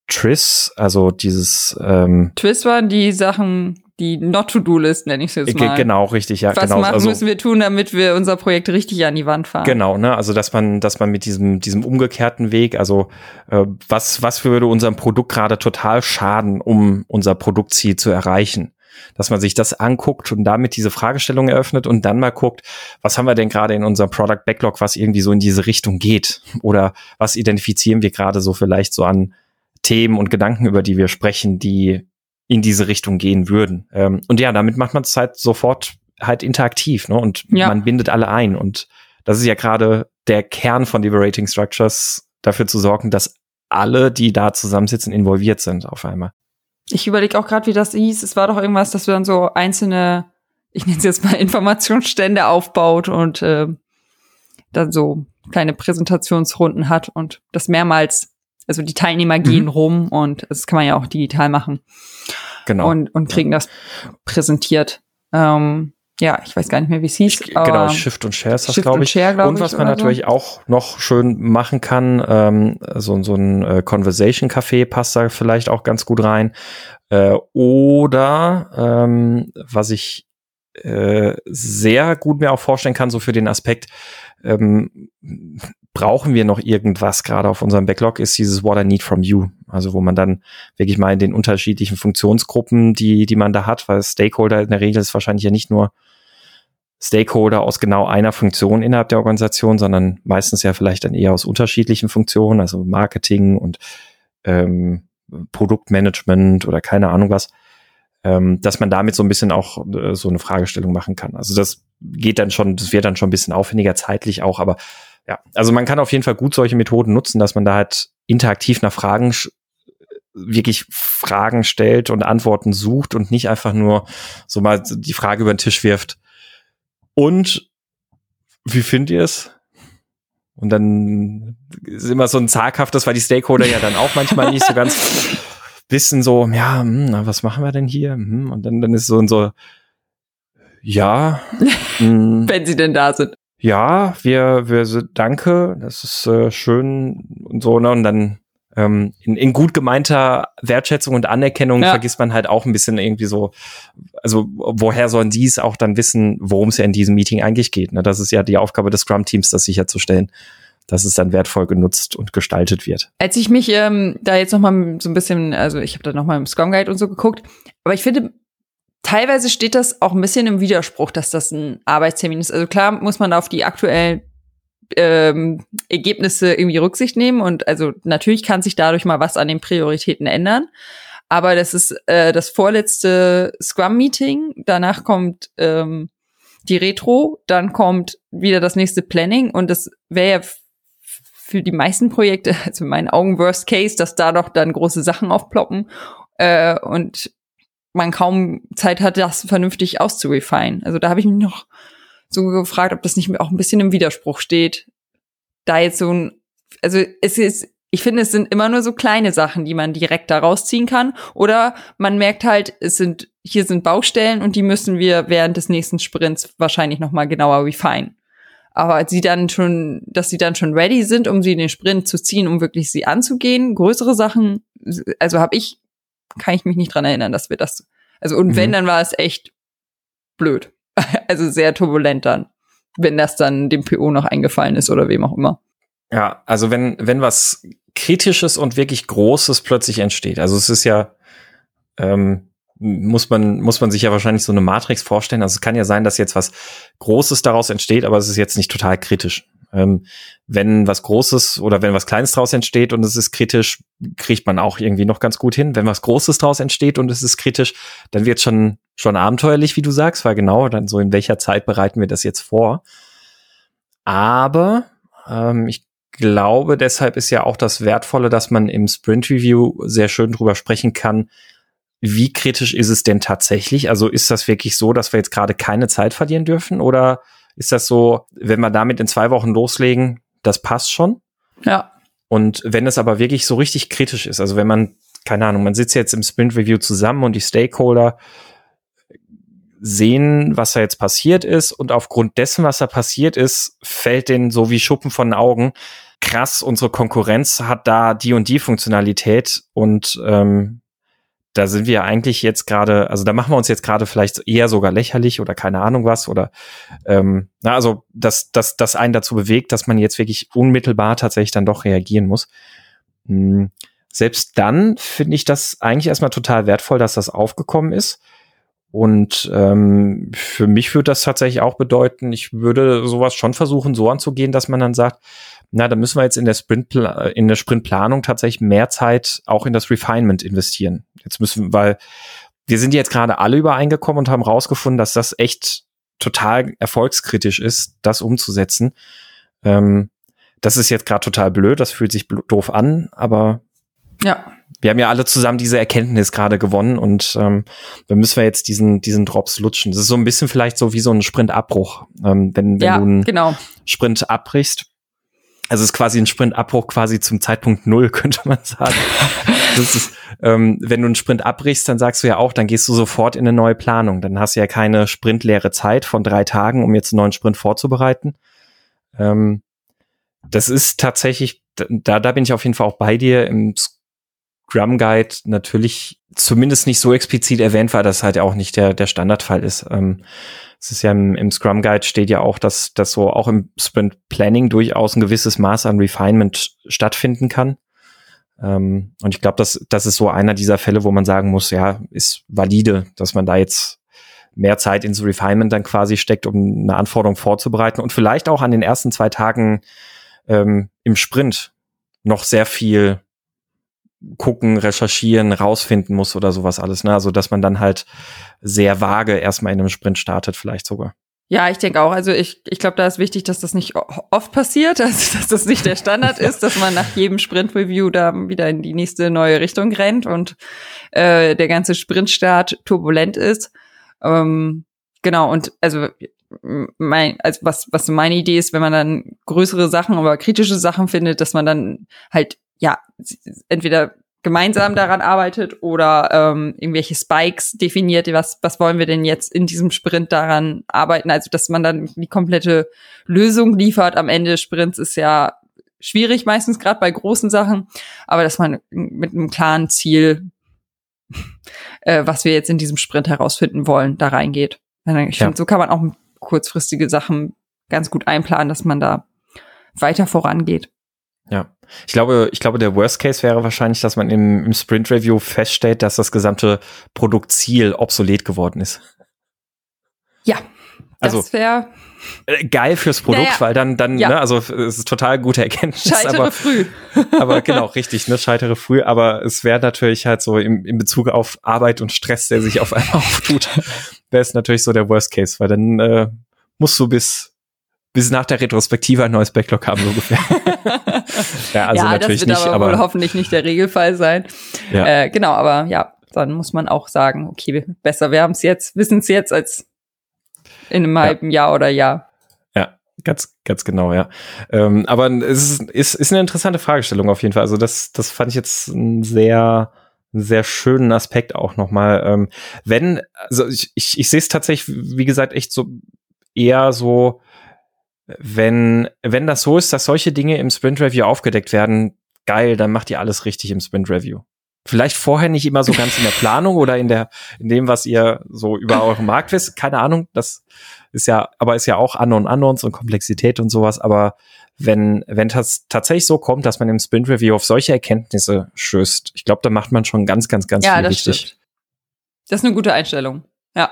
Speaker 2: TRIS, also dieses ähm,
Speaker 1: Twist waren die Sachen, die Not-to-Do-List, nenne ich es jetzt mal.
Speaker 2: genau, richtig, ja,
Speaker 1: Was
Speaker 2: genau.
Speaker 1: machen
Speaker 2: also,
Speaker 1: müssen wir tun, damit wir unser Projekt richtig an die Wand fahren?
Speaker 2: Genau, ne? Also dass man, dass man mit diesem, diesem umgekehrten Weg, also äh, was, was würde unserem Produkt gerade total schaden, um unser Produktziel zu erreichen? Dass man sich das anguckt und damit diese Fragestellung eröffnet und dann mal guckt, was haben wir denn gerade in unserem Product Backlog, was irgendwie so in diese Richtung geht? Oder was identifizieren wir gerade so vielleicht so an Themen und Gedanken, über die wir sprechen, die in diese Richtung gehen würden. Ähm, und ja, damit macht man es halt sofort halt interaktiv, ne? Und
Speaker 1: Ja.
Speaker 2: man bindet alle ein. Und das ist ja gerade der Kern von Liberating Structures, dafür zu sorgen, dass alle, die da zusammensitzen, involviert sind auf einmal.
Speaker 1: Ich überlege auch gerade, wie das hieß. Es war doch irgendwas, dass du dann so einzelne, ich nenne es jetzt mal Informationsstände aufbaut und äh, dann so kleine Präsentationsrunden hat und das mehrmals, also die Teilnehmer gehen
Speaker 2: Mhm.
Speaker 1: rum und das kann man ja auch digital machen
Speaker 2: Genau.
Speaker 1: und, und kriegen das präsentiert. Ähm, ja, ich weiß gar nicht mehr, wie es hieß.
Speaker 2: Ich, genau, Shift und Share ist das, glaube ich.
Speaker 1: Share, glaub
Speaker 2: und was man
Speaker 1: oder so.
Speaker 2: natürlich auch noch schön machen kann, ähm, so, so ein äh, Conversation Café passt da vielleicht auch ganz gut rein. Äh, oder ähm, was ich äh, sehr gut mir auch vorstellen kann, so für den Aspekt, ähm, brauchen wir noch irgendwas gerade auf unserem Backlog, ist dieses What I Need from You. Also wo man dann wirklich mal in den unterschiedlichen Funktionsgruppen, die, die man da hat, weil Stakeholder in der Regel ist wahrscheinlich ja nicht nur Stakeholder aus genau einer Funktion innerhalb der Organisation, sondern meistens ja vielleicht dann eher aus unterschiedlichen Funktionen, also Marketing und ähm, Produktmanagement oder keine Ahnung was, ähm, dass man damit so ein bisschen auch äh, so eine Fragestellung machen kann. Also das geht dann schon, das wird dann schon ein bisschen aufwendiger zeitlich auch, aber ja, also man kann auf jeden Fall gut solche Methoden nutzen, dass man da halt interaktiv nach Fragen wirklich Fragen stellt und Antworten sucht und nicht einfach nur so mal die Frage über den Tisch wirft. Und wie findet ihr es? Und dann ist immer so ein zaghaftes, weil die Stakeholder ja dann auch manchmal nicht so ganz wissen, so, ja, hm, na, was machen wir denn hier? Hm, Und dann, dann ist so und so, ja, hm,
Speaker 1: wenn sie denn da sind.
Speaker 2: ja, wir, wir sind, danke, das ist äh, schön und so, ne? Und dann ähm, in, in gut gemeinter Wertschätzung und Anerkennung
Speaker 1: Ja.
Speaker 2: vergisst man halt auch ein bisschen irgendwie so, also woher sollen die es auch dann wissen, worum es ja in diesem Meeting eigentlich geht. Ne? Das ist ja die Aufgabe des Scrum-Teams, das sicherzustellen, dass es dann wertvoll genutzt und gestaltet wird.
Speaker 1: Als ich mich ähm, da jetzt noch mal so ein bisschen, also ich habe da noch mal im Scrum Guide und so geguckt, aber ich finde, teilweise steht das auch ein bisschen im Widerspruch, dass das ein Arbeitstermin ist. Also klar muss man auf die aktuellen ähm, Ergebnisse irgendwie Rücksicht nehmen und also natürlich kann sich dadurch mal was an den Prioritäten ändern. Aber das ist äh, das vorletzte Scrum-Meeting. Danach kommt ähm, die Retro, dann kommt wieder das nächste Planning und das wäre ja für die meisten Projekte, also in meinen Augen Worst Case, dass da doch dann große Sachen aufploppen äh, und man kaum Zeit hat, das vernünftig auszurefine. Also da habe ich mich noch so gefragt, ob das nicht auch ein bisschen im Widerspruch steht. Da jetzt so ein, also es ist, ich finde, es sind immer nur so kleine Sachen, die man direkt da rausziehen kann. Oder man merkt halt, es sind, hier sind Baustellen und die müssen wir während des nächsten Sprints wahrscheinlich nochmal genauer refine. Aber sie dann schon, dass sie dann schon ready sind, um sie in den Sprint zu ziehen, um wirklich sie anzugehen. Größere Sachen, also habe ich, kann ich mich nicht dran erinnern, dass wir das, also und
Speaker 2: Mhm.
Speaker 1: wenn, dann war es echt blöd. Also sehr turbulent dann, wenn das dann dem PO noch eingefallen ist oder wem auch immer.
Speaker 2: Ja, also wenn, wenn was Kritisches und wirklich Großes plötzlich entsteht, also es ist ja, ähm, muss man, muss man sich ja wahrscheinlich so eine Matrix vorstellen. Also es kann ja sein, dass jetzt was Großes daraus entsteht, aber es ist jetzt nicht total kritisch. Ähm, wenn was Großes oder wenn was Kleines draus entsteht und es ist kritisch, kriegt man auch irgendwie noch ganz gut hin. Wenn was Großes draus entsteht und es ist kritisch, dann wird schon schon abenteuerlich, wie du sagst, weil genau dann so in welcher Zeit bereiten wir das jetzt vor. Aber ähm, ich glaube, deshalb ist ja auch das Wertvolle, dass man im Sprint Review sehr schön drüber sprechen kann, wie kritisch ist es denn tatsächlich? Also ist das wirklich so, dass wir jetzt gerade keine Zeit verlieren dürfen? Oder ist das so, wenn wir damit in zwei Wochen loslegen, das passt schon?
Speaker 1: Ja.
Speaker 2: Und wenn es aber wirklich so richtig kritisch ist, also wenn man, keine Ahnung, man sitzt jetzt im Sprint Review zusammen und die Stakeholder sehen, was da jetzt passiert ist und aufgrund dessen, was da passiert ist, fällt denen so wie Schuppen von den Augen, krass, unsere Konkurrenz hat da die und die Funktionalität und ähm, da sind wir eigentlich jetzt gerade, also da machen wir uns jetzt gerade vielleicht eher sogar lächerlich oder keine Ahnung was oder ähm, na, also dass das, das einen dazu bewegt, dass man jetzt wirklich unmittelbar tatsächlich dann doch reagieren muss. Hm, selbst dann finde ich das eigentlich erstmal total wertvoll, dass das aufgekommen ist. Und ähm, für mich würde das tatsächlich auch bedeuten, ich würde sowas schon versuchen, so anzugehen, dass man dann sagt, na, da müssen wir jetzt in der Sprint in der Sprintplanung tatsächlich mehr Zeit auch in das Refinement investieren. Jetzt müssen, weil wir sind jetzt gerade alle übereingekommen und haben rausgefunden, dass das echt total erfolgskritisch ist, das umzusetzen. Ähm, das ist jetzt gerade total blöd, das fühlt sich doof an, aber
Speaker 1: ja.
Speaker 2: Wir haben ja alle zusammen diese Erkenntnis gerade gewonnen und ähm, dann müssen wir jetzt diesen, diesen Drops lutschen. Das ist so ein bisschen vielleicht so wie so ein Sprintabbruch. Ähm, wenn wenn
Speaker 1: ja,
Speaker 2: du einen
Speaker 1: genau.
Speaker 2: Sprint abbrichst, also es ist quasi ein Sprintabbruch quasi zum Zeitpunkt Null, könnte man sagen. ist, ähm, wenn du einen Sprint abbrichst, dann sagst du ja auch, dann gehst du sofort in eine neue Planung. Dann hast du ja keine sprintleere Zeit von drei Tagen, um jetzt einen neuen Sprint vorzubereiten. Ähm, das ist tatsächlich, da, da bin ich auf jeden Fall auch bei dir. Im Scrum Guide natürlich zumindest nicht so explizit erwähnt, weil das halt auch nicht der, der Standardfall ist. Ähm, es ist ja im, im Scrum Guide steht ja auch, dass, dass so auch im Sprint Planning durchaus ein gewisses Maß an Refinement stattfinden kann. Ähm, und ich glaube, das, das ist so einer dieser Fälle, wo man sagen muss, ja, ist valide, dass man da jetzt mehr Zeit ins Refinement dann quasi steckt, um eine Anforderung vorzubereiten und vielleicht auch an den ersten zwei Tagen ähm, im Sprint noch sehr viel gucken, recherchieren, rausfinden muss oder sowas alles. Ne? Also dass man dann halt sehr vage erstmal in einem Sprint startet, vielleicht sogar.
Speaker 1: Ja, ich denke auch. Also ich, ich glaube, da ist wichtig, dass das nicht oft passiert, also dass das nicht der Standard ist, dass man nach jedem Sprint-Review da wieder in die nächste neue Richtung rennt und äh, der ganze Sprintstart turbulent ist. Ähm, genau, und also mein, also was, was meine Idee ist, wenn man dann größere Sachen oder kritische Sachen findet, dass man dann halt ja, entweder gemeinsam daran arbeitet oder ähm, irgendwelche Spikes definiert, was, was wollen wir denn jetzt in diesem Sprint daran arbeiten, also dass man dann die komplette Lösung liefert am Ende des Sprints ist ja schwierig, meistens gerade bei großen Sachen, aber dass man mit einem klaren Ziel, äh, was wir jetzt in diesem Sprint herausfinden wollen, da reingeht. Ich ja. finde, so kann man auch kurzfristige Sachen ganz gut einplanen, dass man da weiter vorangeht.
Speaker 2: Ja. Ich glaube, ich glaube, der Worst Case wäre wahrscheinlich, dass man im, im Sprint Review feststellt, dass das gesamte Produktziel obsolet geworden ist.
Speaker 1: Ja. Das also, wäre
Speaker 2: äh, geil fürs Produkt, naja, weil dann, dann, ja. ne, also es ist total gute Erkenntnis.
Speaker 1: Scheitere
Speaker 2: aber,
Speaker 1: früh.
Speaker 2: aber genau, richtig, ne, scheitere früh, aber es wäre natürlich halt so im, in Bezug auf Arbeit und Stress, der sich auf einmal auftut, wäre es natürlich so der Worst Case, weil dann äh, musst du bis bis nach der Retrospektive ein neues Backlog haben, so ungefähr.
Speaker 1: ja, also ja, natürlich das wird nicht, aber, aber hoffentlich nicht der Regelfall sein. Ja. Äh, genau, aber ja, dann muss man auch sagen, okay, besser, wir haben es jetzt, wissen es jetzt als in einem halben Jahr oder Jahr.
Speaker 2: Ja, ganz, ganz genau, ja. Ähm, aber es ist, ist, ist eine interessante Fragestellung auf jeden Fall. Also das, das fand ich jetzt ein sehr, sehr schönen Aspekt auch nochmal. Ähm, wenn, also ich, ich, ich sehe es tatsächlich, wie gesagt, echt so eher so, wenn, wenn das so ist, dass solche Dinge im Sprint Review aufgedeckt werden, geil, dann macht ihr alles richtig im Sprint Review. Vielleicht vorher nicht immer so ganz in der Planung oder in der, in dem, was ihr so über euren Markt wisst. Keine Ahnung. Das ist ja, aber ist ja auch Unknown Unknowns und Komplexität und sowas. Aber wenn, wenn das tatsächlich so kommt, dass man im Sprint Review auf solche Erkenntnisse stößt, ich glaube, da macht man schon ganz, ganz, ganz
Speaker 1: ja,
Speaker 2: viel
Speaker 1: das
Speaker 2: richtig.
Speaker 1: Stimmt. Das ist eine gute Einstellung. Ja.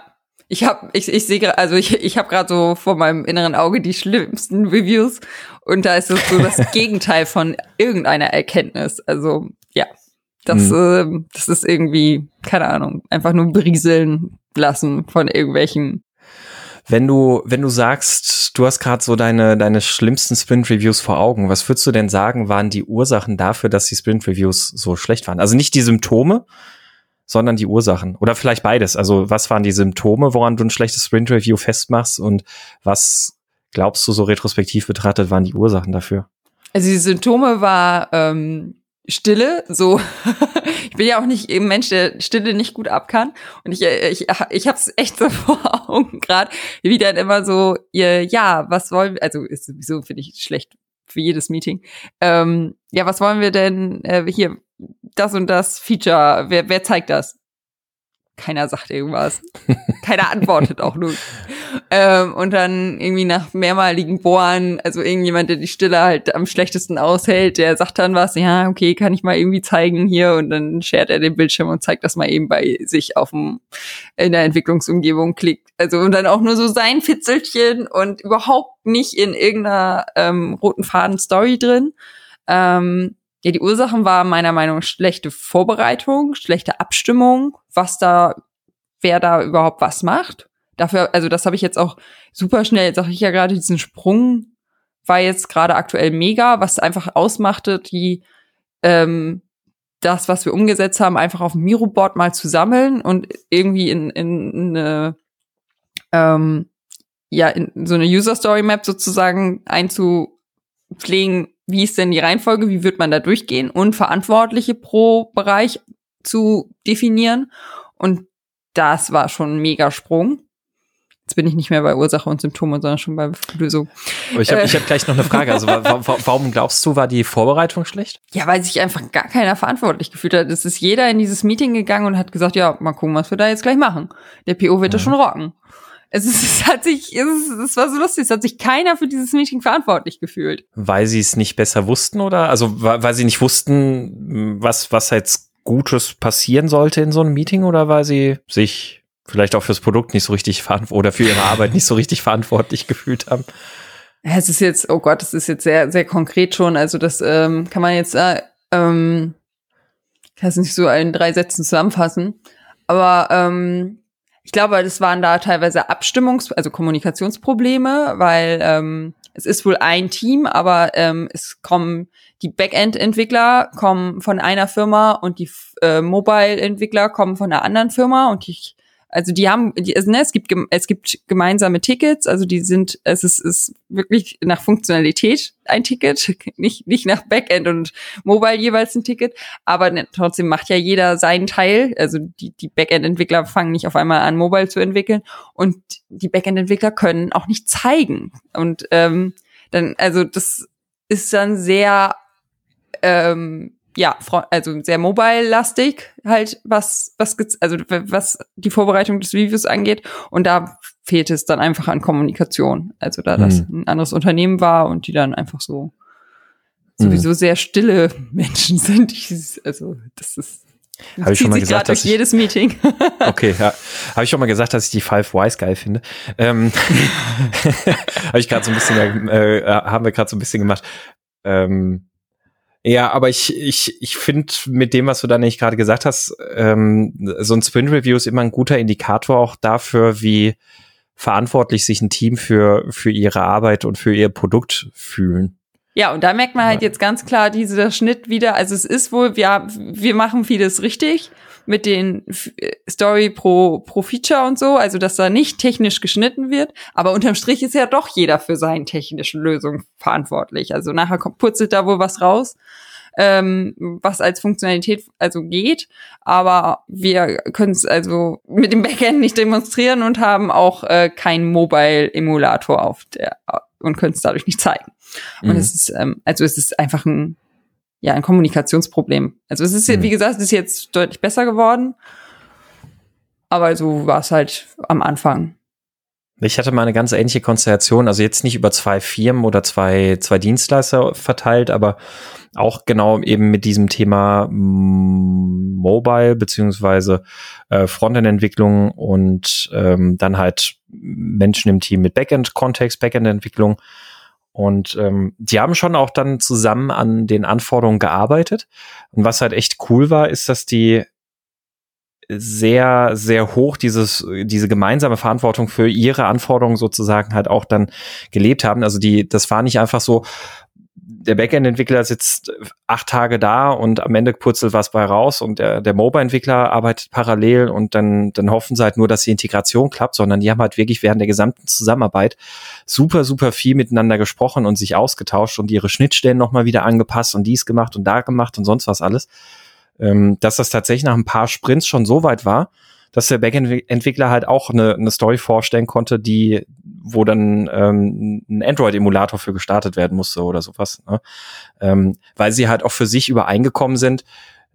Speaker 1: Ich habe, ich, ich sehe gerade, also ich, ich habe gerade so vor meinem inneren Auge die schlimmsten Reviews und da ist es so das Gegenteil von irgendeiner Erkenntnis. Also ja, das, mhm. äh, das ist irgendwie, keine Ahnung, einfach nur berieseln lassen von irgendwelchen.
Speaker 2: Wenn du, wenn du sagst, du hast gerade so deine, deine schlimmsten Sprint-Reviews vor Augen, was würdest du denn sagen, waren die Ursachen dafür, dass die Sprint-Reviews so schlecht waren? Also nicht die Symptome, sondern die Ursachen. Oder vielleicht beides. Also was waren die Symptome, woran du ein schlechtes Sprint-Review festmachst und was glaubst du so retrospektiv betrachtet waren die Ursachen dafür?
Speaker 1: Also die Symptome war ähm, Stille, so ich bin ja auch nicht ein Mensch, der Stille nicht gut ab kann und ich ich ich habe es echt so vor Augen gerade, wie dann immer so ihr ja, was wollen wir, also ist sowieso finde ich schlecht für jedes Meeting. Ähm, ja, was wollen wir denn äh, hier das und das Feature, wer, wer zeigt das? Keiner sagt irgendwas. Keiner antwortet auch nur. Ähm, und dann irgendwie nach mehrmaligen Bohren, also irgendjemand, der die Stille halt am schlechtesten aushält, der sagt dann was, ja, okay, kann ich mal irgendwie zeigen hier und dann shared er den Bildschirm und zeigt das mal eben bei sich auf dem, in der Entwicklungsumgebung klickt. Also und dann auch nur so sein Fitzelchen und überhaupt nicht in irgendeiner ähm, roten Faden Story drin. Ähm, ja, die Ursachen waren meiner Meinung nach schlechte Vorbereitung, schlechte Abstimmung, was da, wer da überhaupt was macht. Dafür, also das habe ich jetzt auch super schnell, sage ich ja gerade, diesen Sprung war jetzt gerade aktuell mega, was einfach ausmachte, die ähm, das, was wir umgesetzt haben, einfach auf dem Miro-Board mal zu sammeln und irgendwie in, in, in eine ähm, ja, in so eine User Story Map sozusagen einzupflegen, wie ist denn die Reihenfolge, wie wird man da durchgehen und Verantwortliche pro Bereich zu definieren. Und das war schon ein Megasprung. Jetzt bin ich nicht mehr bei Ursache und Symptome, sondern schon bei Lösung.
Speaker 2: ich habe äh. ich hab gleich noch eine Frage. Also warum glaubst du, war die Vorbereitung schlecht?
Speaker 1: Ja, weil sich einfach gar keiner verantwortlich gefühlt hat. Es ist jeder in dieses Meeting gegangen und hat gesagt, ja, mal gucken, was wir da jetzt gleich machen. Der PO wird ja. das schon rocken. Es, ist, es hat sich, es, es war so lustig, es hat sich keiner für dieses Meeting verantwortlich gefühlt.
Speaker 2: Weil sie es nicht besser wussten oder? Also weil, sie nicht wussten, was, was jetzt Gutes passieren sollte in so einem Meeting oder weil sie sich vielleicht auch fürs Produkt nicht so richtig verantwortlich oder für ihre Arbeit nicht so richtig verantwortlich gefühlt haben?
Speaker 1: Es ist jetzt, oh Gott, es ist jetzt sehr, sehr konkret schon. Also das ähm, kann man jetzt, äh, ähm, kann es nicht so in drei Sätzen zusammenfassen. Aber ähm, ich glaube, das waren da teilweise Abstimmungs-, also Kommunikationsprobleme, weil ähm, es ist wohl ein Team, aber ähm, es kommen die Backend-Entwickler kommen von einer Firma und die äh, Mobile-Entwickler kommen von einer anderen Firma und ich also die haben, die, also, ne, es gibt es gibt gemeinsame Tickets, also die sind, es ist, ist wirklich nach Funktionalität ein Ticket, nicht nicht nach Backend und Mobile jeweils ein Ticket, aber ne, trotzdem macht ja jeder seinen Teil. Also die die Backend-Entwickler fangen nicht auf einmal an, Mobile zu entwickeln. Und die Backend-Entwickler können auch nicht zeigen. Und ähm, dann also das ist dann sehr ähm, ja, also sehr mobile-lastig halt, was, was, also was die Vorbereitung des Reviews angeht. Und da fehlt es dann einfach an Kommunikation. Also da das hm. ein anderes Unternehmen war und die dann einfach so sowieso hm. sehr stille Menschen sind. Also das ist
Speaker 2: habe ich schon mal gesagt,
Speaker 1: dass ich, jedes Meeting.
Speaker 2: okay, ja. Habe ich schon mal gesagt, dass ich die Five Wise geil finde. Ähm, habe ich gerade so ein bisschen, äh, haben wir gerade so ein bisschen gemacht. Ähm, ja, aber ich, ich, ich finde mit dem, was du da nicht gerade gesagt hast, ähm, so ein Sprint Review ist immer ein guter Indikator auch dafür, wie verantwortlich sich ein Team für, für ihre Arbeit und für ihr Produkt fühlen.
Speaker 1: Ja, und da merkt man halt jetzt ganz klar dieser Schnitt wieder. Also es ist wohl, wir, wir machen vieles richtig mit den Story pro, pro Feature und so, also dass da nicht technisch geschnitten wird, aber unterm Strich ist ja doch jeder für seine technischen Lösungen verantwortlich. Also nachher kommt, purzelt da wohl was raus, ähm, was als Funktionalität also geht, aber wir können es also mit dem Backend nicht demonstrieren und haben auch äh, keinen Mobile-Emulator auf der und können es dadurch nicht zeigen. Und mhm. es ist, ähm, also es ist einfach ein ja ein Kommunikationsproblem. Also es ist, mhm. wie gesagt, es ist jetzt deutlich besser geworden. Aber so war es halt am Anfang.
Speaker 2: Ich hatte mal eine ganz ähnliche Konstellation, also jetzt nicht über zwei Firmen oder zwei, zwei Dienstleister verteilt, aber auch genau eben mit diesem Thema Mobile beziehungsweise äh, Frontend-Entwicklung und ähm, dann halt Menschen im Team mit Backend-Kontext, Backend-Entwicklung. Und ähm, die haben schon auch dann zusammen an den Anforderungen gearbeitet. Und was halt echt cool war, ist, dass die sehr, sehr hoch dieses, diese gemeinsame Verantwortung für ihre Anforderungen sozusagen halt auch dann gelebt haben. Also die, das war nicht einfach so, der Backend-Entwickler sitzt acht Tage da und am Ende purzelt was bei raus und der, der Mobile-Entwickler arbeitet parallel und dann, dann hoffen sie halt nur, dass die Integration klappt, sondern die haben halt wirklich während der gesamten Zusammenarbeit super, super viel miteinander gesprochen und sich ausgetauscht und ihre Schnittstellen nochmal wieder angepasst und dies gemacht und da gemacht und sonst was alles ähm, dass das tatsächlich nach ein paar Sprints schon so weit war, dass der Backend-Entwickler halt auch eine, eine Story vorstellen konnte, die, wo dann ähm, ein Android-Emulator für gestartet werden musste oder sowas. Ne? Ähm, weil sie halt auch für sich übereingekommen sind,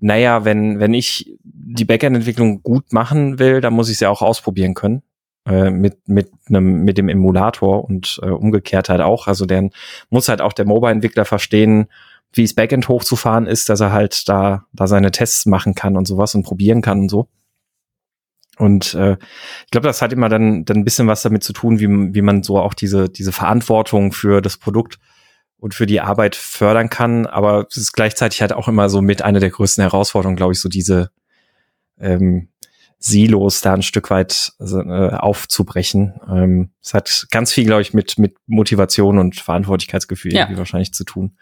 Speaker 2: naja, wenn, wenn ich die Backend-Entwicklung gut machen will, dann muss ich sie auch ausprobieren können. Äh, mit, mit, einem, mit dem Emulator und äh, umgekehrt halt auch. Also der muss halt auch der Mobile-Entwickler verstehen, wie es Backend hochzufahren ist, dass er halt da, da seine Tests machen kann und sowas und probieren kann und so. Und äh, ich glaube, das hat immer dann, dann ein bisschen was damit zu tun, wie, wie man so auch diese, diese Verantwortung für das Produkt und für die Arbeit fördern kann. Aber es ist gleichzeitig halt auch immer so mit einer der größten Herausforderungen, glaube ich, so diese ähm, Silos da ein Stück weit also, äh, aufzubrechen. Ähm, es hat ganz viel, glaube ich, mit, mit Motivation und Verantwortlichkeitsgefühl ja. irgendwie wahrscheinlich zu tun.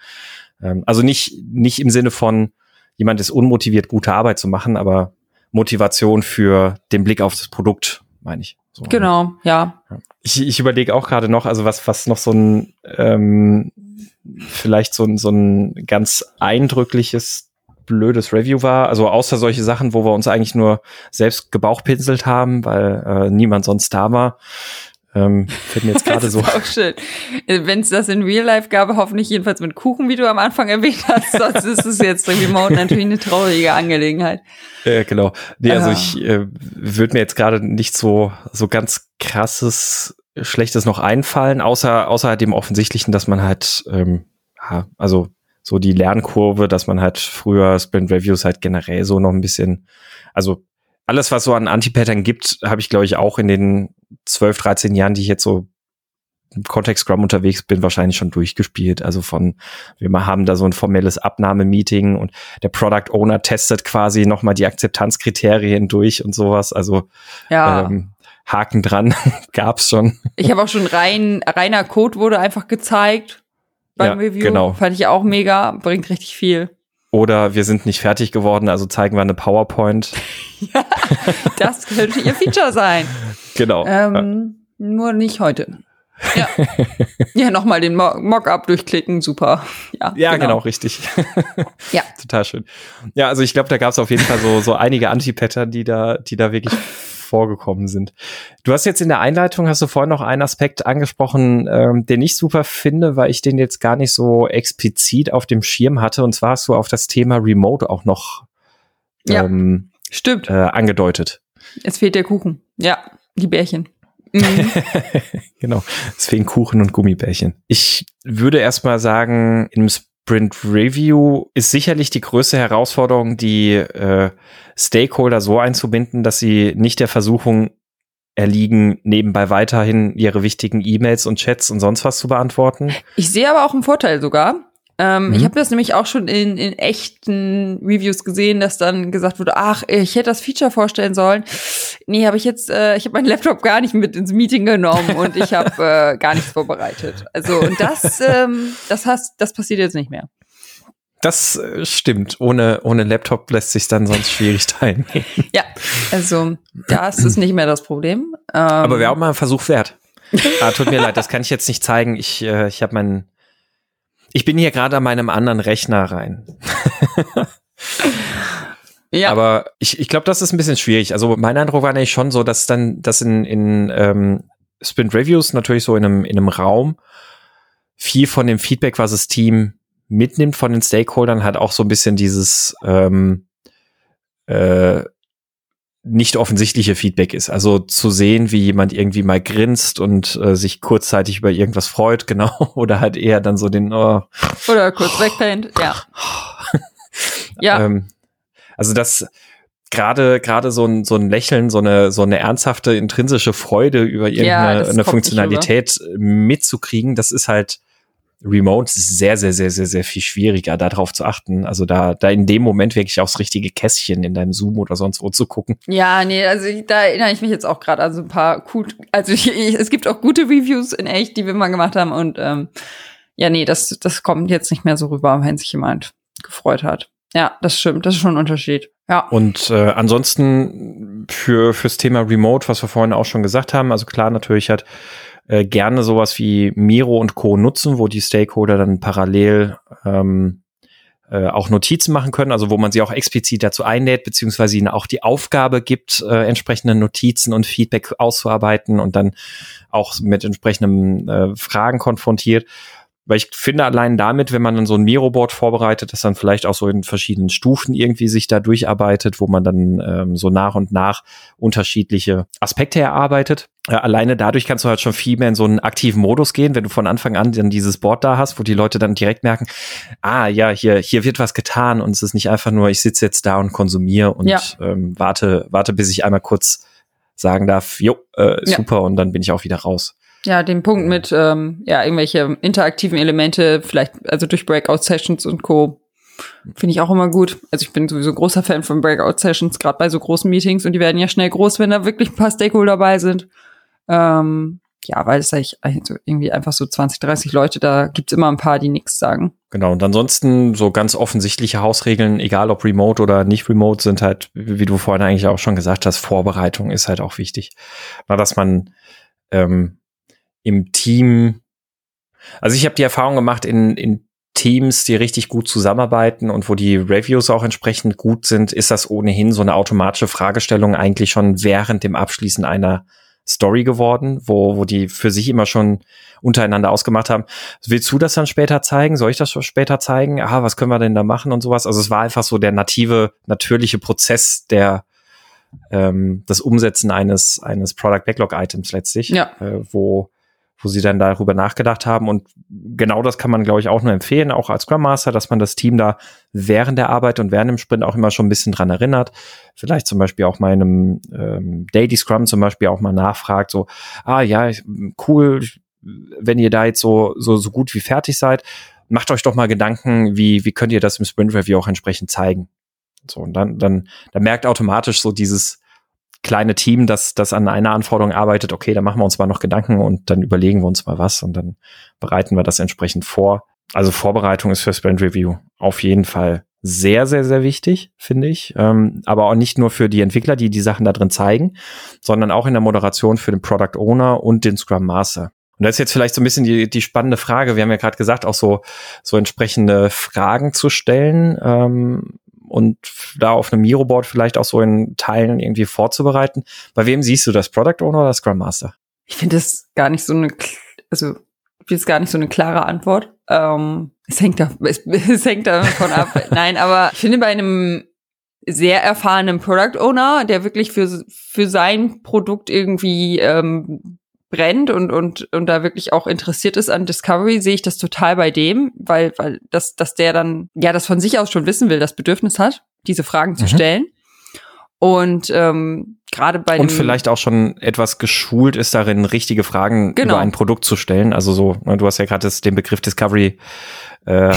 Speaker 2: Ähm, also nicht, nicht im Sinne von, jemand ist unmotiviert, gute Arbeit zu machen, aber Motivation für den Blick auf das Produkt, meine ich.
Speaker 1: So, genau, ja.
Speaker 2: Ich, ich überlege auch gerade noch, also was, was noch so ein, ähm, vielleicht so ein, so ein ganz eindrückliches, blödes Review war. Also außer solche Sachen, wo wir uns eigentlich nur selbst gebauchpinselt haben, weil äh, niemand sonst da war. Ähm, fällt mir jetzt gerade so.
Speaker 1: Auch schön. Wenn es das in Real Life gab, hoffentlich jedenfalls mit Kuchen, wie du am Anfang erwähnt hast. Sonst ist es jetzt remote natürlich eine traurige Angelegenheit.
Speaker 2: Ja, genau. Nee, also ich äh, würde mir jetzt gerade nicht so, so ganz krasses, schlechtes noch einfallen, außer, außer dem Offensichtlichen, dass man halt, ähm, ja, also so die Lernkurve, dass man halt früher Sprint Reviews halt generell so noch ein bisschen, also alles, was so an Anti-Pattern gibt, habe ich, glaube ich, auch in den 12, 13 Jahren, die ich jetzt so im Kontext Scrum unterwegs bin, wahrscheinlich schon durchgespielt. Also von, wir haben da so ein formelles Abnahmemeeting und der Product Owner testet quasi nochmal die Akzeptanzkriterien durch und sowas. Also ja. ähm, Haken dran gab's schon.
Speaker 1: Ich habe auch schon rein, reiner Code wurde einfach gezeigt beim ja, Review. Genau. Fand ich auch mega, bringt richtig viel.
Speaker 2: Oder wir sind nicht fertig geworden, also zeigen wir eine PowerPoint.
Speaker 1: ja, das könnte ihr Feature sein.
Speaker 2: Genau.
Speaker 1: Ähm, ja. Nur nicht heute. Ja, ja nochmal den Mo Mockup durchklicken, super.
Speaker 2: Ja, ja genau. genau richtig. ja. Total schön. Ja, also ich glaube, da gab es auf jeden Fall so, so einige Anti-Pattern, die da, die da wirklich vorgekommen sind. Du hast jetzt in der Einleitung, hast du vorhin noch einen Aspekt angesprochen, ähm, den ich super finde, weil ich den jetzt gar nicht so explizit auf dem Schirm hatte. Und zwar hast du auf das Thema Remote auch noch
Speaker 1: ähm, ja, stimmt.
Speaker 2: Äh, angedeutet.
Speaker 1: Es fehlt der Kuchen. Ja, die Bärchen.
Speaker 2: Mhm. genau, es fehlen Kuchen und Gummibärchen. Ich würde erstmal sagen, im Sprint Review ist sicherlich die größte Herausforderung, die äh, Stakeholder so einzubinden, dass sie nicht der Versuchung erliegen, nebenbei weiterhin ihre wichtigen E-Mails und Chats und sonst was zu beantworten.
Speaker 1: Ich sehe aber auch einen Vorteil sogar. Ähm, mhm. Ich habe das nämlich auch schon in, in echten Reviews gesehen, dass dann gesagt wurde, ach, ich hätte das Feature vorstellen sollen. Nee, habe ich jetzt, äh, ich habe meinen Laptop gar nicht mit ins Meeting genommen und ich habe äh, gar nichts vorbereitet. Also und das, ähm, das hast, das passiert jetzt nicht mehr.
Speaker 2: Das äh, stimmt. Ohne, ohne Laptop lässt sich dann sonst schwierig teilen.
Speaker 1: ja, also das ist nicht mehr das Problem.
Speaker 2: Ähm, Aber wäre auch mal ein Versuch wert. ah, tut mir leid, das kann ich jetzt nicht zeigen. Ich, äh, ich habe meinen ich bin hier gerade an meinem anderen Rechner rein. ja. Aber ich, ich glaube, das ist ein bisschen schwierig. Also mein Eindruck war nämlich schon so, dass dann, dass in, in ähm, Sprint Reviews natürlich so in einem, in einem Raum viel von dem Feedback, was das Team mitnimmt von den Stakeholdern, hat auch so ein bisschen dieses ähm, äh, nicht offensichtliche Feedback ist. Also zu sehen, wie jemand irgendwie mal grinst und äh, sich kurzzeitig über irgendwas freut, genau, oder halt eher dann so den oh,
Speaker 1: oder kurz oh, wegpennt, ja.
Speaker 2: ja. Ähm, also das gerade gerade so ein so ein Lächeln, so eine so eine ernsthafte intrinsische Freude über irgendeine ja, eine Funktionalität mitzukriegen, das ist halt Remote sehr, sehr, sehr, sehr, sehr viel schwieriger, darauf zu achten. Also da, da in dem Moment wirklich aufs richtige Kästchen in deinem Zoom oder sonst wo zu gucken.
Speaker 1: Ja, nee, also da erinnere ich mich jetzt auch gerade an so ein paar cool, also ich, ich, es gibt auch gute Reviews in echt, die wir mal gemacht haben und ähm, ja, nee, das, das kommt jetzt nicht mehr so rüber, wenn sich jemand gefreut hat. Ja, das stimmt, das ist schon ein Unterschied. Ja.
Speaker 2: Und äh, ansonsten für fürs Thema Remote, was wir vorhin auch schon gesagt haben, also klar, natürlich hat äh, gerne sowas wie Miro und Co. nutzen, wo die Stakeholder dann parallel ähm, äh, auch Notizen machen können, also wo man sie auch explizit dazu einlädt, beziehungsweise ihnen auch die Aufgabe gibt, äh, entsprechende Notizen und Feedback auszuarbeiten und dann auch mit entsprechenden äh, Fragen konfrontiert. Weil ich finde allein damit, wenn man dann so ein Miro-Board vorbereitet, das dann vielleicht auch so in verschiedenen Stufen irgendwie sich da durcharbeitet, wo man dann ähm, so nach und nach unterschiedliche Aspekte erarbeitet. Äh, alleine dadurch kannst du halt schon viel mehr in so einen aktiven Modus gehen, wenn du von Anfang an dann dieses Board da hast, wo die Leute dann direkt merken, ah ja, hier, hier wird was getan und es ist nicht einfach nur, ich sitze jetzt da und konsumiere und ja. ähm, warte, warte, bis ich einmal kurz sagen darf, jo, äh, super, ja. und dann bin ich auch wieder raus.
Speaker 1: Ja, den Punkt mit ähm, ja irgendwelche interaktiven Elemente, vielleicht also durch Breakout Sessions und Co. Finde ich auch immer gut. Also ich bin sowieso großer Fan von Breakout Sessions, gerade bei so großen Meetings und die werden ja schnell groß, wenn da wirklich ein paar Stakeholder dabei sind. Ähm, ja, weil es eigentlich irgendwie einfach so 20, 30 Leute, da gibt's immer ein paar, die nichts sagen.
Speaker 2: Genau, und ansonsten so ganz offensichtliche Hausregeln, egal ob remote oder nicht remote, sind halt, wie du vorhin eigentlich auch schon gesagt hast, Vorbereitung ist halt auch wichtig. Na, dass man ähm, im Team, also ich habe die Erfahrung gemacht, in, in Teams, die richtig gut zusammenarbeiten und wo die Reviews auch entsprechend gut sind, ist das ohnehin so eine automatische Fragestellung eigentlich schon während dem Abschließen einer Story geworden, wo, wo die für sich immer schon untereinander ausgemacht haben. Willst du das dann später zeigen? Soll ich das später zeigen? Ah, was können wir denn da machen und sowas? Also es war einfach so der native, natürliche Prozess der, ähm, das Umsetzen eines, eines Product Backlog Items letztlich,
Speaker 1: ja.
Speaker 2: äh, wo, wo sie dann darüber nachgedacht haben. Und genau das kann man, glaube ich, auch nur empfehlen, auch als Scrum Master, dass man das Team da während der Arbeit und während dem Sprint auch immer schon ein bisschen dran erinnert. Vielleicht zum Beispiel auch mal in einem ähm, Daily Scrum zum Beispiel auch mal nachfragt, so, ah ja, cool, wenn ihr da jetzt so, so, so gut wie fertig seid, macht euch doch mal Gedanken, wie, wie könnt ihr das im Sprint Review auch entsprechend zeigen. So, und dann, dann, dann merkt automatisch so dieses, kleine Team, das, das an einer Anforderung arbeitet, okay, dann machen wir uns mal noch Gedanken und dann überlegen wir uns mal was und dann bereiten wir das entsprechend vor. Also Vorbereitung ist für Sprint Review auf jeden Fall sehr, sehr, sehr wichtig, finde ich. Ähm, aber auch nicht nur für die Entwickler, die die Sachen da drin zeigen, sondern auch in der Moderation für den Product Owner und den Scrum Master. Und das ist jetzt vielleicht so ein bisschen die, die spannende Frage. Wir haben ja gerade gesagt, auch so, so entsprechende Fragen zu stellen. Ähm, und da auf einem Miro-Board vielleicht auch so in Teilen irgendwie vorzubereiten. Bei wem siehst du das, Product Owner oder Scrum Master?
Speaker 1: Ich finde das gar nicht so eine, also ist gar nicht so eine klare Antwort. Ähm, es hängt da, es, es hängt davon ab. Nein, aber ich finde bei einem sehr erfahrenen Product Owner, der wirklich für für sein Produkt irgendwie ähm, brennt und, und, und da wirklich auch interessiert ist an Discovery, sehe ich das total bei dem, weil, weil das, dass der dann ja das von sich aus schon wissen will, das Bedürfnis hat, diese Fragen zu mhm. stellen. Und ähm, gerade bei
Speaker 2: und vielleicht auch schon etwas geschult ist darin, richtige Fragen genau. über ein Produkt zu stellen. Also so, ne, du hast ja gerade den Begriff Discovery äh,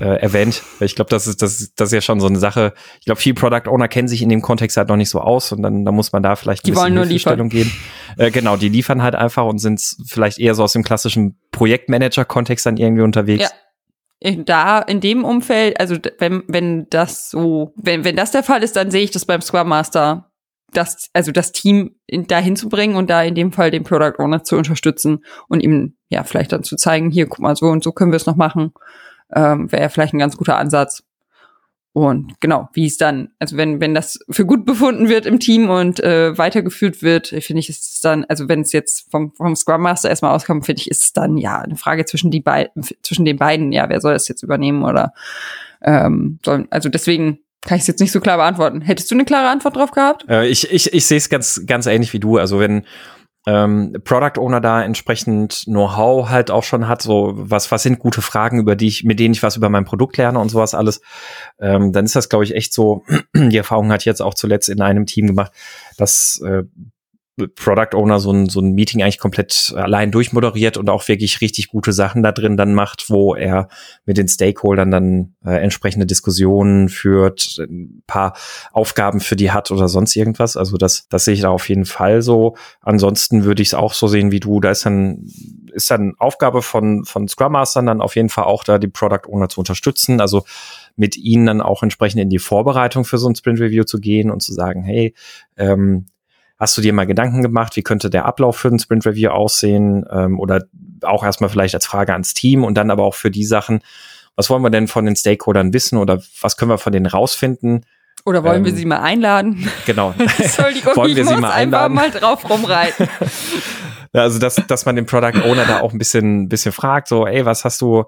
Speaker 2: äh, erwähnt. Ich glaube, das ist, das, das ist ja schon so eine Sache. Ich glaube, viele Product Owner kennen sich in dem Kontext halt noch nicht so aus und dann, dann muss man da vielleicht
Speaker 1: ein die bisschen Hilfestellung
Speaker 2: geben. Äh, genau, die liefern halt einfach und sind vielleicht eher so aus dem klassischen Projektmanager-Kontext dann irgendwie unterwegs.
Speaker 1: Ja. Da in dem Umfeld, also wenn, wenn das so, wenn, wenn das der Fall ist, dann sehe ich das beim Scrum Master das, also das Team in, da hinzubringen und da in dem Fall den Product Owner zu unterstützen und ihm ja vielleicht dann zu zeigen, hier, guck mal, so und so können wir es noch machen, ähm, wäre vielleicht ein ganz guter Ansatz. Und genau, wie es dann, also wenn, wenn das für gut befunden wird im Team und äh, weitergeführt wird, finde ich, ist es dann, also wenn es jetzt vom, vom Scrum Master erstmal auskommt, finde ich, ist es dann ja eine Frage zwischen die beiden, zwischen den beiden, ja, wer soll das jetzt übernehmen oder ähm, soll, also deswegen Kann ich jetzt nicht so klar beantworten. Hättest du eine klare Antwort drauf gehabt?
Speaker 2: Äh, ich ich, ich sehe es ganz, ganz ähnlich wie du. Also wenn ähm, Product Owner da entsprechend Know-how halt auch schon hat, so was, was sind gute Fragen, über die ich, mit denen ich was über mein Produkt lerne und sowas alles, ähm, dann ist das, glaube ich, echt so, die Erfahrung hat jetzt auch zuletzt in einem Team gemacht, dass äh, Product Owner so ein, so ein Meeting eigentlich komplett allein durchmoderiert und auch wirklich richtig gute Sachen da drin dann macht, wo er mit den Stakeholdern dann äh, entsprechende Diskussionen führt, ein paar Aufgaben für die hat oder sonst irgendwas. Also das, das sehe ich da auf jeden Fall so. Ansonsten würde ich es auch so sehen wie du. Da ist dann, ist dann Aufgabe von, von Scrum Mastern dann auf jeden Fall auch da die Product Owner zu unterstützen. Also mit ihnen dann auch entsprechend in die Vorbereitung für so ein Sprint Review zu gehen und zu sagen, hey, ähm, Hast du dir mal Gedanken gemacht, wie könnte der Ablauf für ein Sprint Review aussehen? Ähm, oder auch erstmal vielleicht als Frage ans Team und dann aber auch für die Sachen, was wollen wir denn von den Stakeholdern wissen oder was können wir von denen rausfinden?
Speaker 1: Oder wollen ähm, wir sie mal einladen?
Speaker 2: Genau.
Speaker 1: Entschuldigung, wollen wir sie mal einladen? mal drauf rumreiten.
Speaker 2: also, dass, dass man den Product Owner da auch ein bisschen, bisschen fragt, so, ey, was hast du,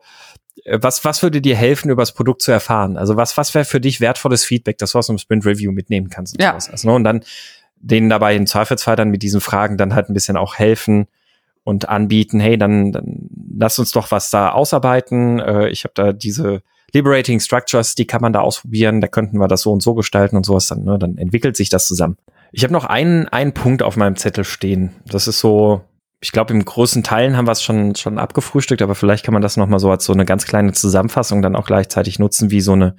Speaker 2: äh, was, was würde dir helfen, über das Produkt zu erfahren? Also, was, was wäre für dich wertvolles Feedback, das du aus einem Sprint Review mitnehmen kannst? Und
Speaker 1: ja.
Speaker 2: sowas. Also? Und dann denen dabei im Zweifelsfall dann mit diesen Fragen dann halt ein bisschen auch helfen und anbieten, hey, dann, dann lass uns doch was da ausarbeiten. Äh, ich habe da diese Liberating Structures, die kann man da ausprobieren, da könnten wir das so und so gestalten und sowas dann, ne, dann entwickelt sich das zusammen. Ich habe noch einen, einen Punkt auf meinem Zettel stehen. Das ist so, ich glaube, im größten Teilen haben wir es schon, schon abgefrühstückt, aber vielleicht kann man das nochmal so als so eine ganz kleine Zusammenfassung dann auch gleichzeitig nutzen, wie so eine,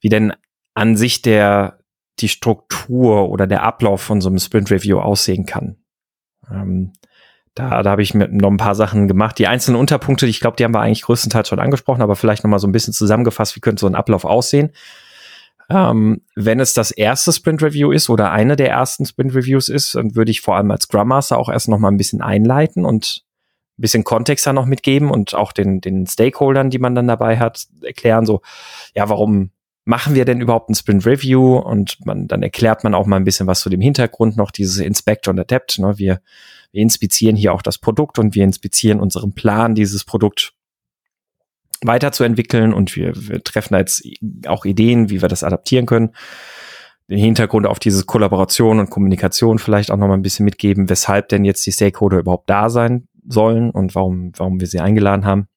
Speaker 2: wie denn an sich der, die Struktur oder der Ablauf von so einem Sprint Review aussehen kann. Ähm, da, da habe ich mir noch ein paar Sachen gemacht. Die einzelnen Unterpunkte, ich glaube, die haben wir eigentlich größtenteils schon angesprochen, aber vielleicht noch mal so ein bisschen zusammengefasst, wie könnte so ein Ablauf aussehen. Ähm, wenn es das erste Sprint Review ist oder eine der ersten Sprint Reviews ist, dann würde ich vor allem als Scrum Master auch erst noch mal ein bisschen einleiten und ein bisschen Kontext da noch mitgeben und auch den, den Stakeholdern, die man dann dabei hat, erklären, so, ja, warum machen wir denn überhaupt ein Sprint Review? Und man, dann erklärt man auch mal ein bisschen was zu dem Hintergrund noch, dieses Inspect und Adapt. Ne? Wir, wir inspizieren hier auch das Produkt und wir inspizieren unseren Plan, dieses Produkt weiterzuentwickeln und wir, wir treffen jetzt auch Ideen, wie wir das adaptieren können. Den Hintergrund auf diese Kollaboration und Kommunikation vielleicht auch noch mal ein bisschen mitgeben, weshalb denn jetzt die Stakeholder überhaupt da sein sollen und warum, warum wir sie eingeladen haben.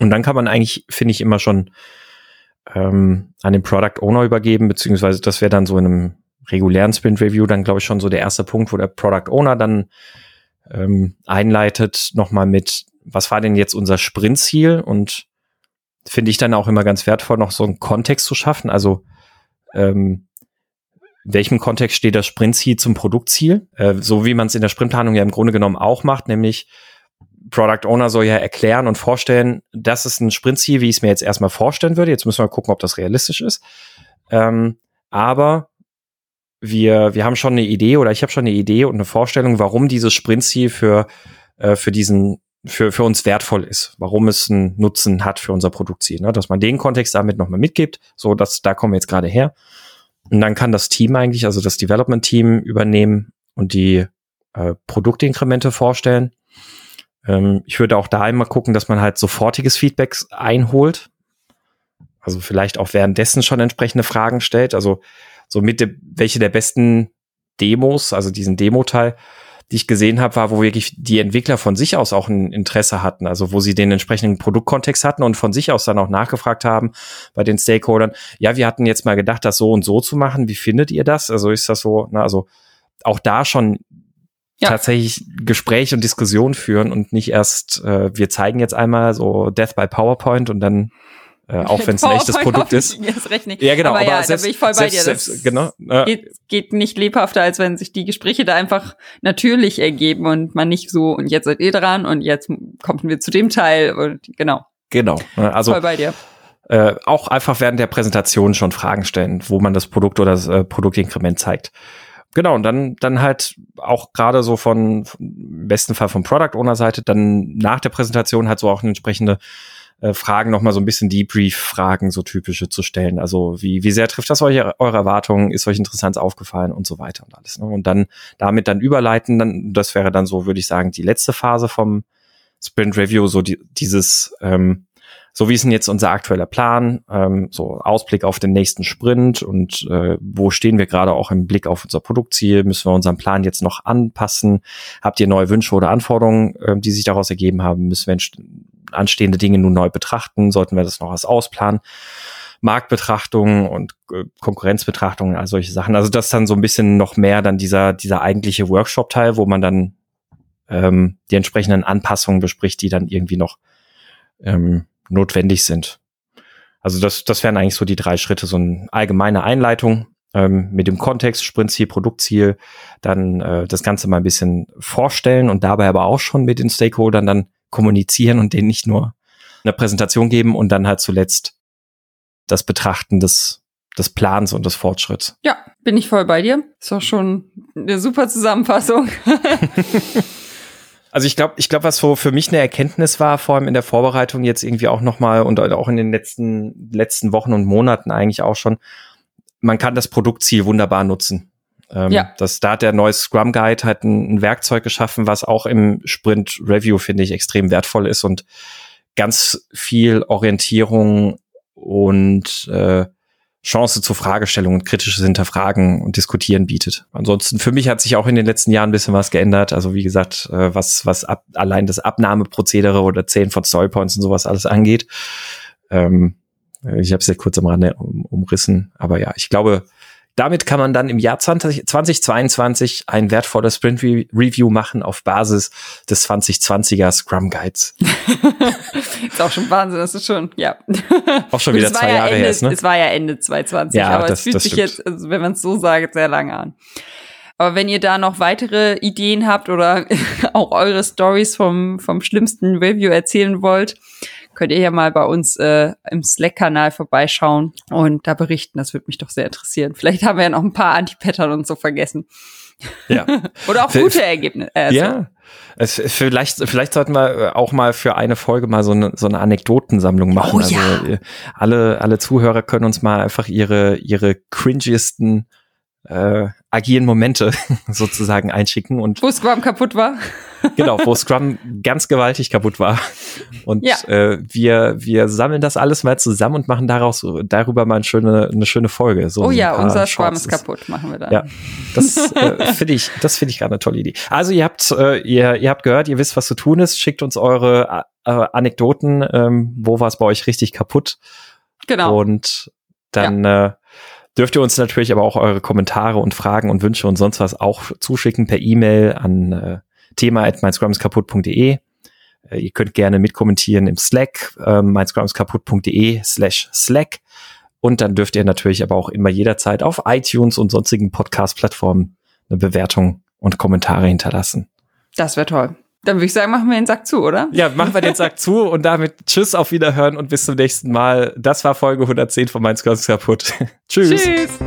Speaker 2: Und dann kann man eigentlich, finde ich, immer schon ähm, an den Product Owner übergeben, beziehungsweise das wäre dann so in einem regulären Sprint Review dann, glaube ich, schon so der erste Punkt, wo der Product Owner dann ähm, einleitet, nochmal mit, was war denn jetzt unser Sprintziel? Und finde ich dann auch immer ganz wertvoll, noch so einen Kontext zu schaffen. Also ähm, in welchem Kontext steht das Sprintziel zum Produktziel? Äh, so wie man es in der Sprintplanung ja im Grunde genommen auch macht, nämlich Product Owner soll ja erklären und vorstellen, das ist ein Sprintziel, wie ich es mir jetzt erstmal vorstellen würde. Jetzt müssen wir gucken, ob das realistisch ist. Ähm, aber wir, wir haben schon eine Idee oder ich habe schon eine Idee und eine Vorstellung, warum dieses Sprintziel für, äh, für diesen für, für uns wertvoll ist, warum es einen Nutzen hat für unser Produktziel, ne? dass man den Kontext damit nochmal mitgibt, so dass da kommen wir jetzt gerade her. Und dann kann das Team eigentlich, also das Development Team übernehmen und die äh, Produktinkremente vorstellen ähm, ich würde auch da einmal gucken, dass man halt sofortiges Feedback einholt. Also vielleicht auch währenddessen schon entsprechende Fragen stellt. Also so mit de, welche der besten Demos, also diesen Demo-Teil, die ich gesehen habe, war, wo wirklich die Entwickler von sich aus auch ein Interesse hatten, also wo sie den entsprechenden Produktkontext hatten und von sich aus dann auch nachgefragt haben bei den Stakeholdern, ja, wir hatten jetzt mal gedacht, das so und so zu machen, wie findet ihr das? Also ist das so, na, also auch da schon ja. tatsächlich Gespräche und Diskussionen führen und nicht erst, äh, wir zeigen jetzt einmal so Death by PowerPoint und dann äh, auch wenn es ein echtes Produkt ist.
Speaker 1: Ja, genau. Aber, aber
Speaker 2: ja,
Speaker 1: selbst, da bin ich voll bei selbst, dir. Das
Speaker 2: selbst, genau,
Speaker 1: äh, geht, geht nicht lebhafter, als wenn sich die Gespräche da einfach natürlich ergeben und man nicht so, und jetzt seid ihr dran und jetzt kommen wir zu dem Teil und genau.
Speaker 2: Genau. Also,
Speaker 1: voll bei dir.
Speaker 2: Äh, auch einfach während der Präsentation schon Fragen stellen, wo man das Produkt oder das äh, Produktinkrement zeigt. Genau, und dann, dann halt auch gerade so von, im besten Fall von Product Owner Seite, dann nach der Präsentation halt so auch eine entsprechende äh, Fragen nochmal so ein bisschen Debrief-Fragen, so typische zu stellen. Also wie, wie sehr trifft das euch, eure Erwartungen? Ist euch interessant aufgefallen und so weiter und alles. Ne? Und dann damit dann überleiten, dann, das wäre dann so, würde ich sagen, die letzte Phase vom Sprint Review, so die, dieses ähm, so wie ist denn jetzt unser aktueller Plan, ähm, so Ausblick auf den nächsten Sprint und äh, wo stehen wir gerade auch im Blick auf unser Produktziel, müssen wir unseren Plan jetzt noch anpassen, habt ihr neue Wünsche oder Anforderungen, äh, die sich daraus ergeben haben, müssen wir anstehende Dinge nun neu betrachten, sollten wir das noch als ausplanen. Marktbetrachtungen und äh, Konkurrenzbetrachtungen, all solche Sachen. Also das ist dann so ein bisschen noch mehr dann dieser, dieser eigentliche Workshop-Teil, wo man dann ähm, die entsprechenden Anpassungen bespricht, die dann irgendwie noch ähm, notwendig sind. Also das, das wären eigentlich so die drei Schritte, so eine allgemeine Einleitung ähm, mit dem Kontext, Sprintziel, Produktziel, dann äh, das Ganze mal ein bisschen vorstellen und dabei aber auch schon mit den Stakeholdern dann kommunizieren und denen nicht nur eine Präsentation geben und dann halt zuletzt das Betrachten des, des Plans und des Fortschritts.
Speaker 1: Ja, bin ich voll bei dir. Ist auch schon eine super Zusammenfassung.
Speaker 2: Also ich glaube, ich glaube, was so für mich eine Erkenntnis war, vor allem in der Vorbereitung jetzt irgendwie auch nochmal und auch in den letzten, letzten Wochen und Monaten eigentlich auch schon, man kann das Produktziel wunderbar nutzen. Ähm, ja. Das, da hat der neue Scrum Guide halt ein, ein Werkzeug geschaffen, was auch im Sprint Review, finde ich, extrem wertvoll ist und ganz viel Orientierung und äh, Chance zur Fragestellung und kritisches Hinterfragen und Diskutieren bietet. Ansonsten für mich hat sich auch in den letzten Jahren ein bisschen was geändert. Also wie gesagt, äh, was was ab, allein das Abnahmeprozedere oder Zählen von Storypoints und sowas alles angeht. Ähm, ich habe es ja kurz am Rande um, umrissen, aber ja, ich glaube, damit kann man dann im Jahr 20, 2022 ein wertvolles Sprint Re Review machen auf Basis des 2020er Scrum Guides.
Speaker 1: ist auch schon Wahnsinn, das ist schon, ja.
Speaker 2: Auch schon wieder zwei
Speaker 1: ja
Speaker 2: Jahre
Speaker 1: Ende,
Speaker 2: her, ne?
Speaker 1: Es war ja Ende 2020,
Speaker 2: ja,
Speaker 1: aber
Speaker 2: das,
Speaker 1: es fühlt sich
Speaker 2: stimmt.
Speaker 1: jetzt, also wenn man es so sagt, sehr lange an. Aber wenn ihr da noch weitere Ideen habt oder auch eure Stories vom, vom schlimmsten Review erzählen wollt, könnt ihr ja mal bei uns äh, im Slack-Kanal vorbeischauen und da berichten. Das würde mich doch sehr interessieren. Vielleicht haben wir ja noch ein paar Anti-Pattern und so vergessen.
Speaker 2: Ja.
Speaker 1: Oder auch gute Ergebnisse. Äh.
Speaker 2: Ja. Es, vielleicht, vielleicht sollten wir auch mal für eine Folge mal so eine, so eine Anekdotensammlung machen.
Speaker 1: Oh, ja.
Speaker 2: Also alle, alle Zuhörer können uns mal einfach ihre, ihre cringiesten äh, agilen Momente sozusagen einschicken und
Speaker 1: wo Scrum kaputt war.
Speaker 2: genau, wo Scrum ganz gewaltig kaputt war. Und
Speaker 1: Ja.
Speaker 2: äh, wir, wir sammeln das alles mal zusammen und machen daraus darüber mal eine schöne, eine schöne Folge. So
Speaker 1: oh ja, unser Scrum ist kaputt, machen wir dann.
Speaker 2: Ja, das äh, finde ich, das finde ich gerade eine tolle Idee. Also ihr habt, äh, ihr, ihr habt gehört, ihr wisst, was zu tun ist. Schickt uns eure äh, Anekdoten, ähm, wo war es bei euch richtig kaputt?
Speaker 1: Genau.
Speaker 2: Und dann äh, dürft ihr uns natürlich aber auch eure Kommentare und Fragen und Wünsche und sonst was auch zuschicken per E-Mail an äh, thema@meinscrumskaputt.de. Äh, ihr könnt gerne mitkommentieren im Slack, äh, meinscrumskaputt.de slash Slack. Und dann dürft ihr natürlich aber auch immer jederzeit auf iTunes und sonstigen Podcast-Plattformen eine Bewertung und Kommentare hinterlassen.
Speaker 1: Das wäre toll. Dann würde ich sagen, machen wir den Sack zu, oder?
Speaker 2: Ja, machen wir den Sack zu und damit Tschüss, auf Wiederhören und bis zum nächsten Mal. Das war Folge 110 von Mainz Kaputt. Tschüss.
Speaker 1: Tschüss.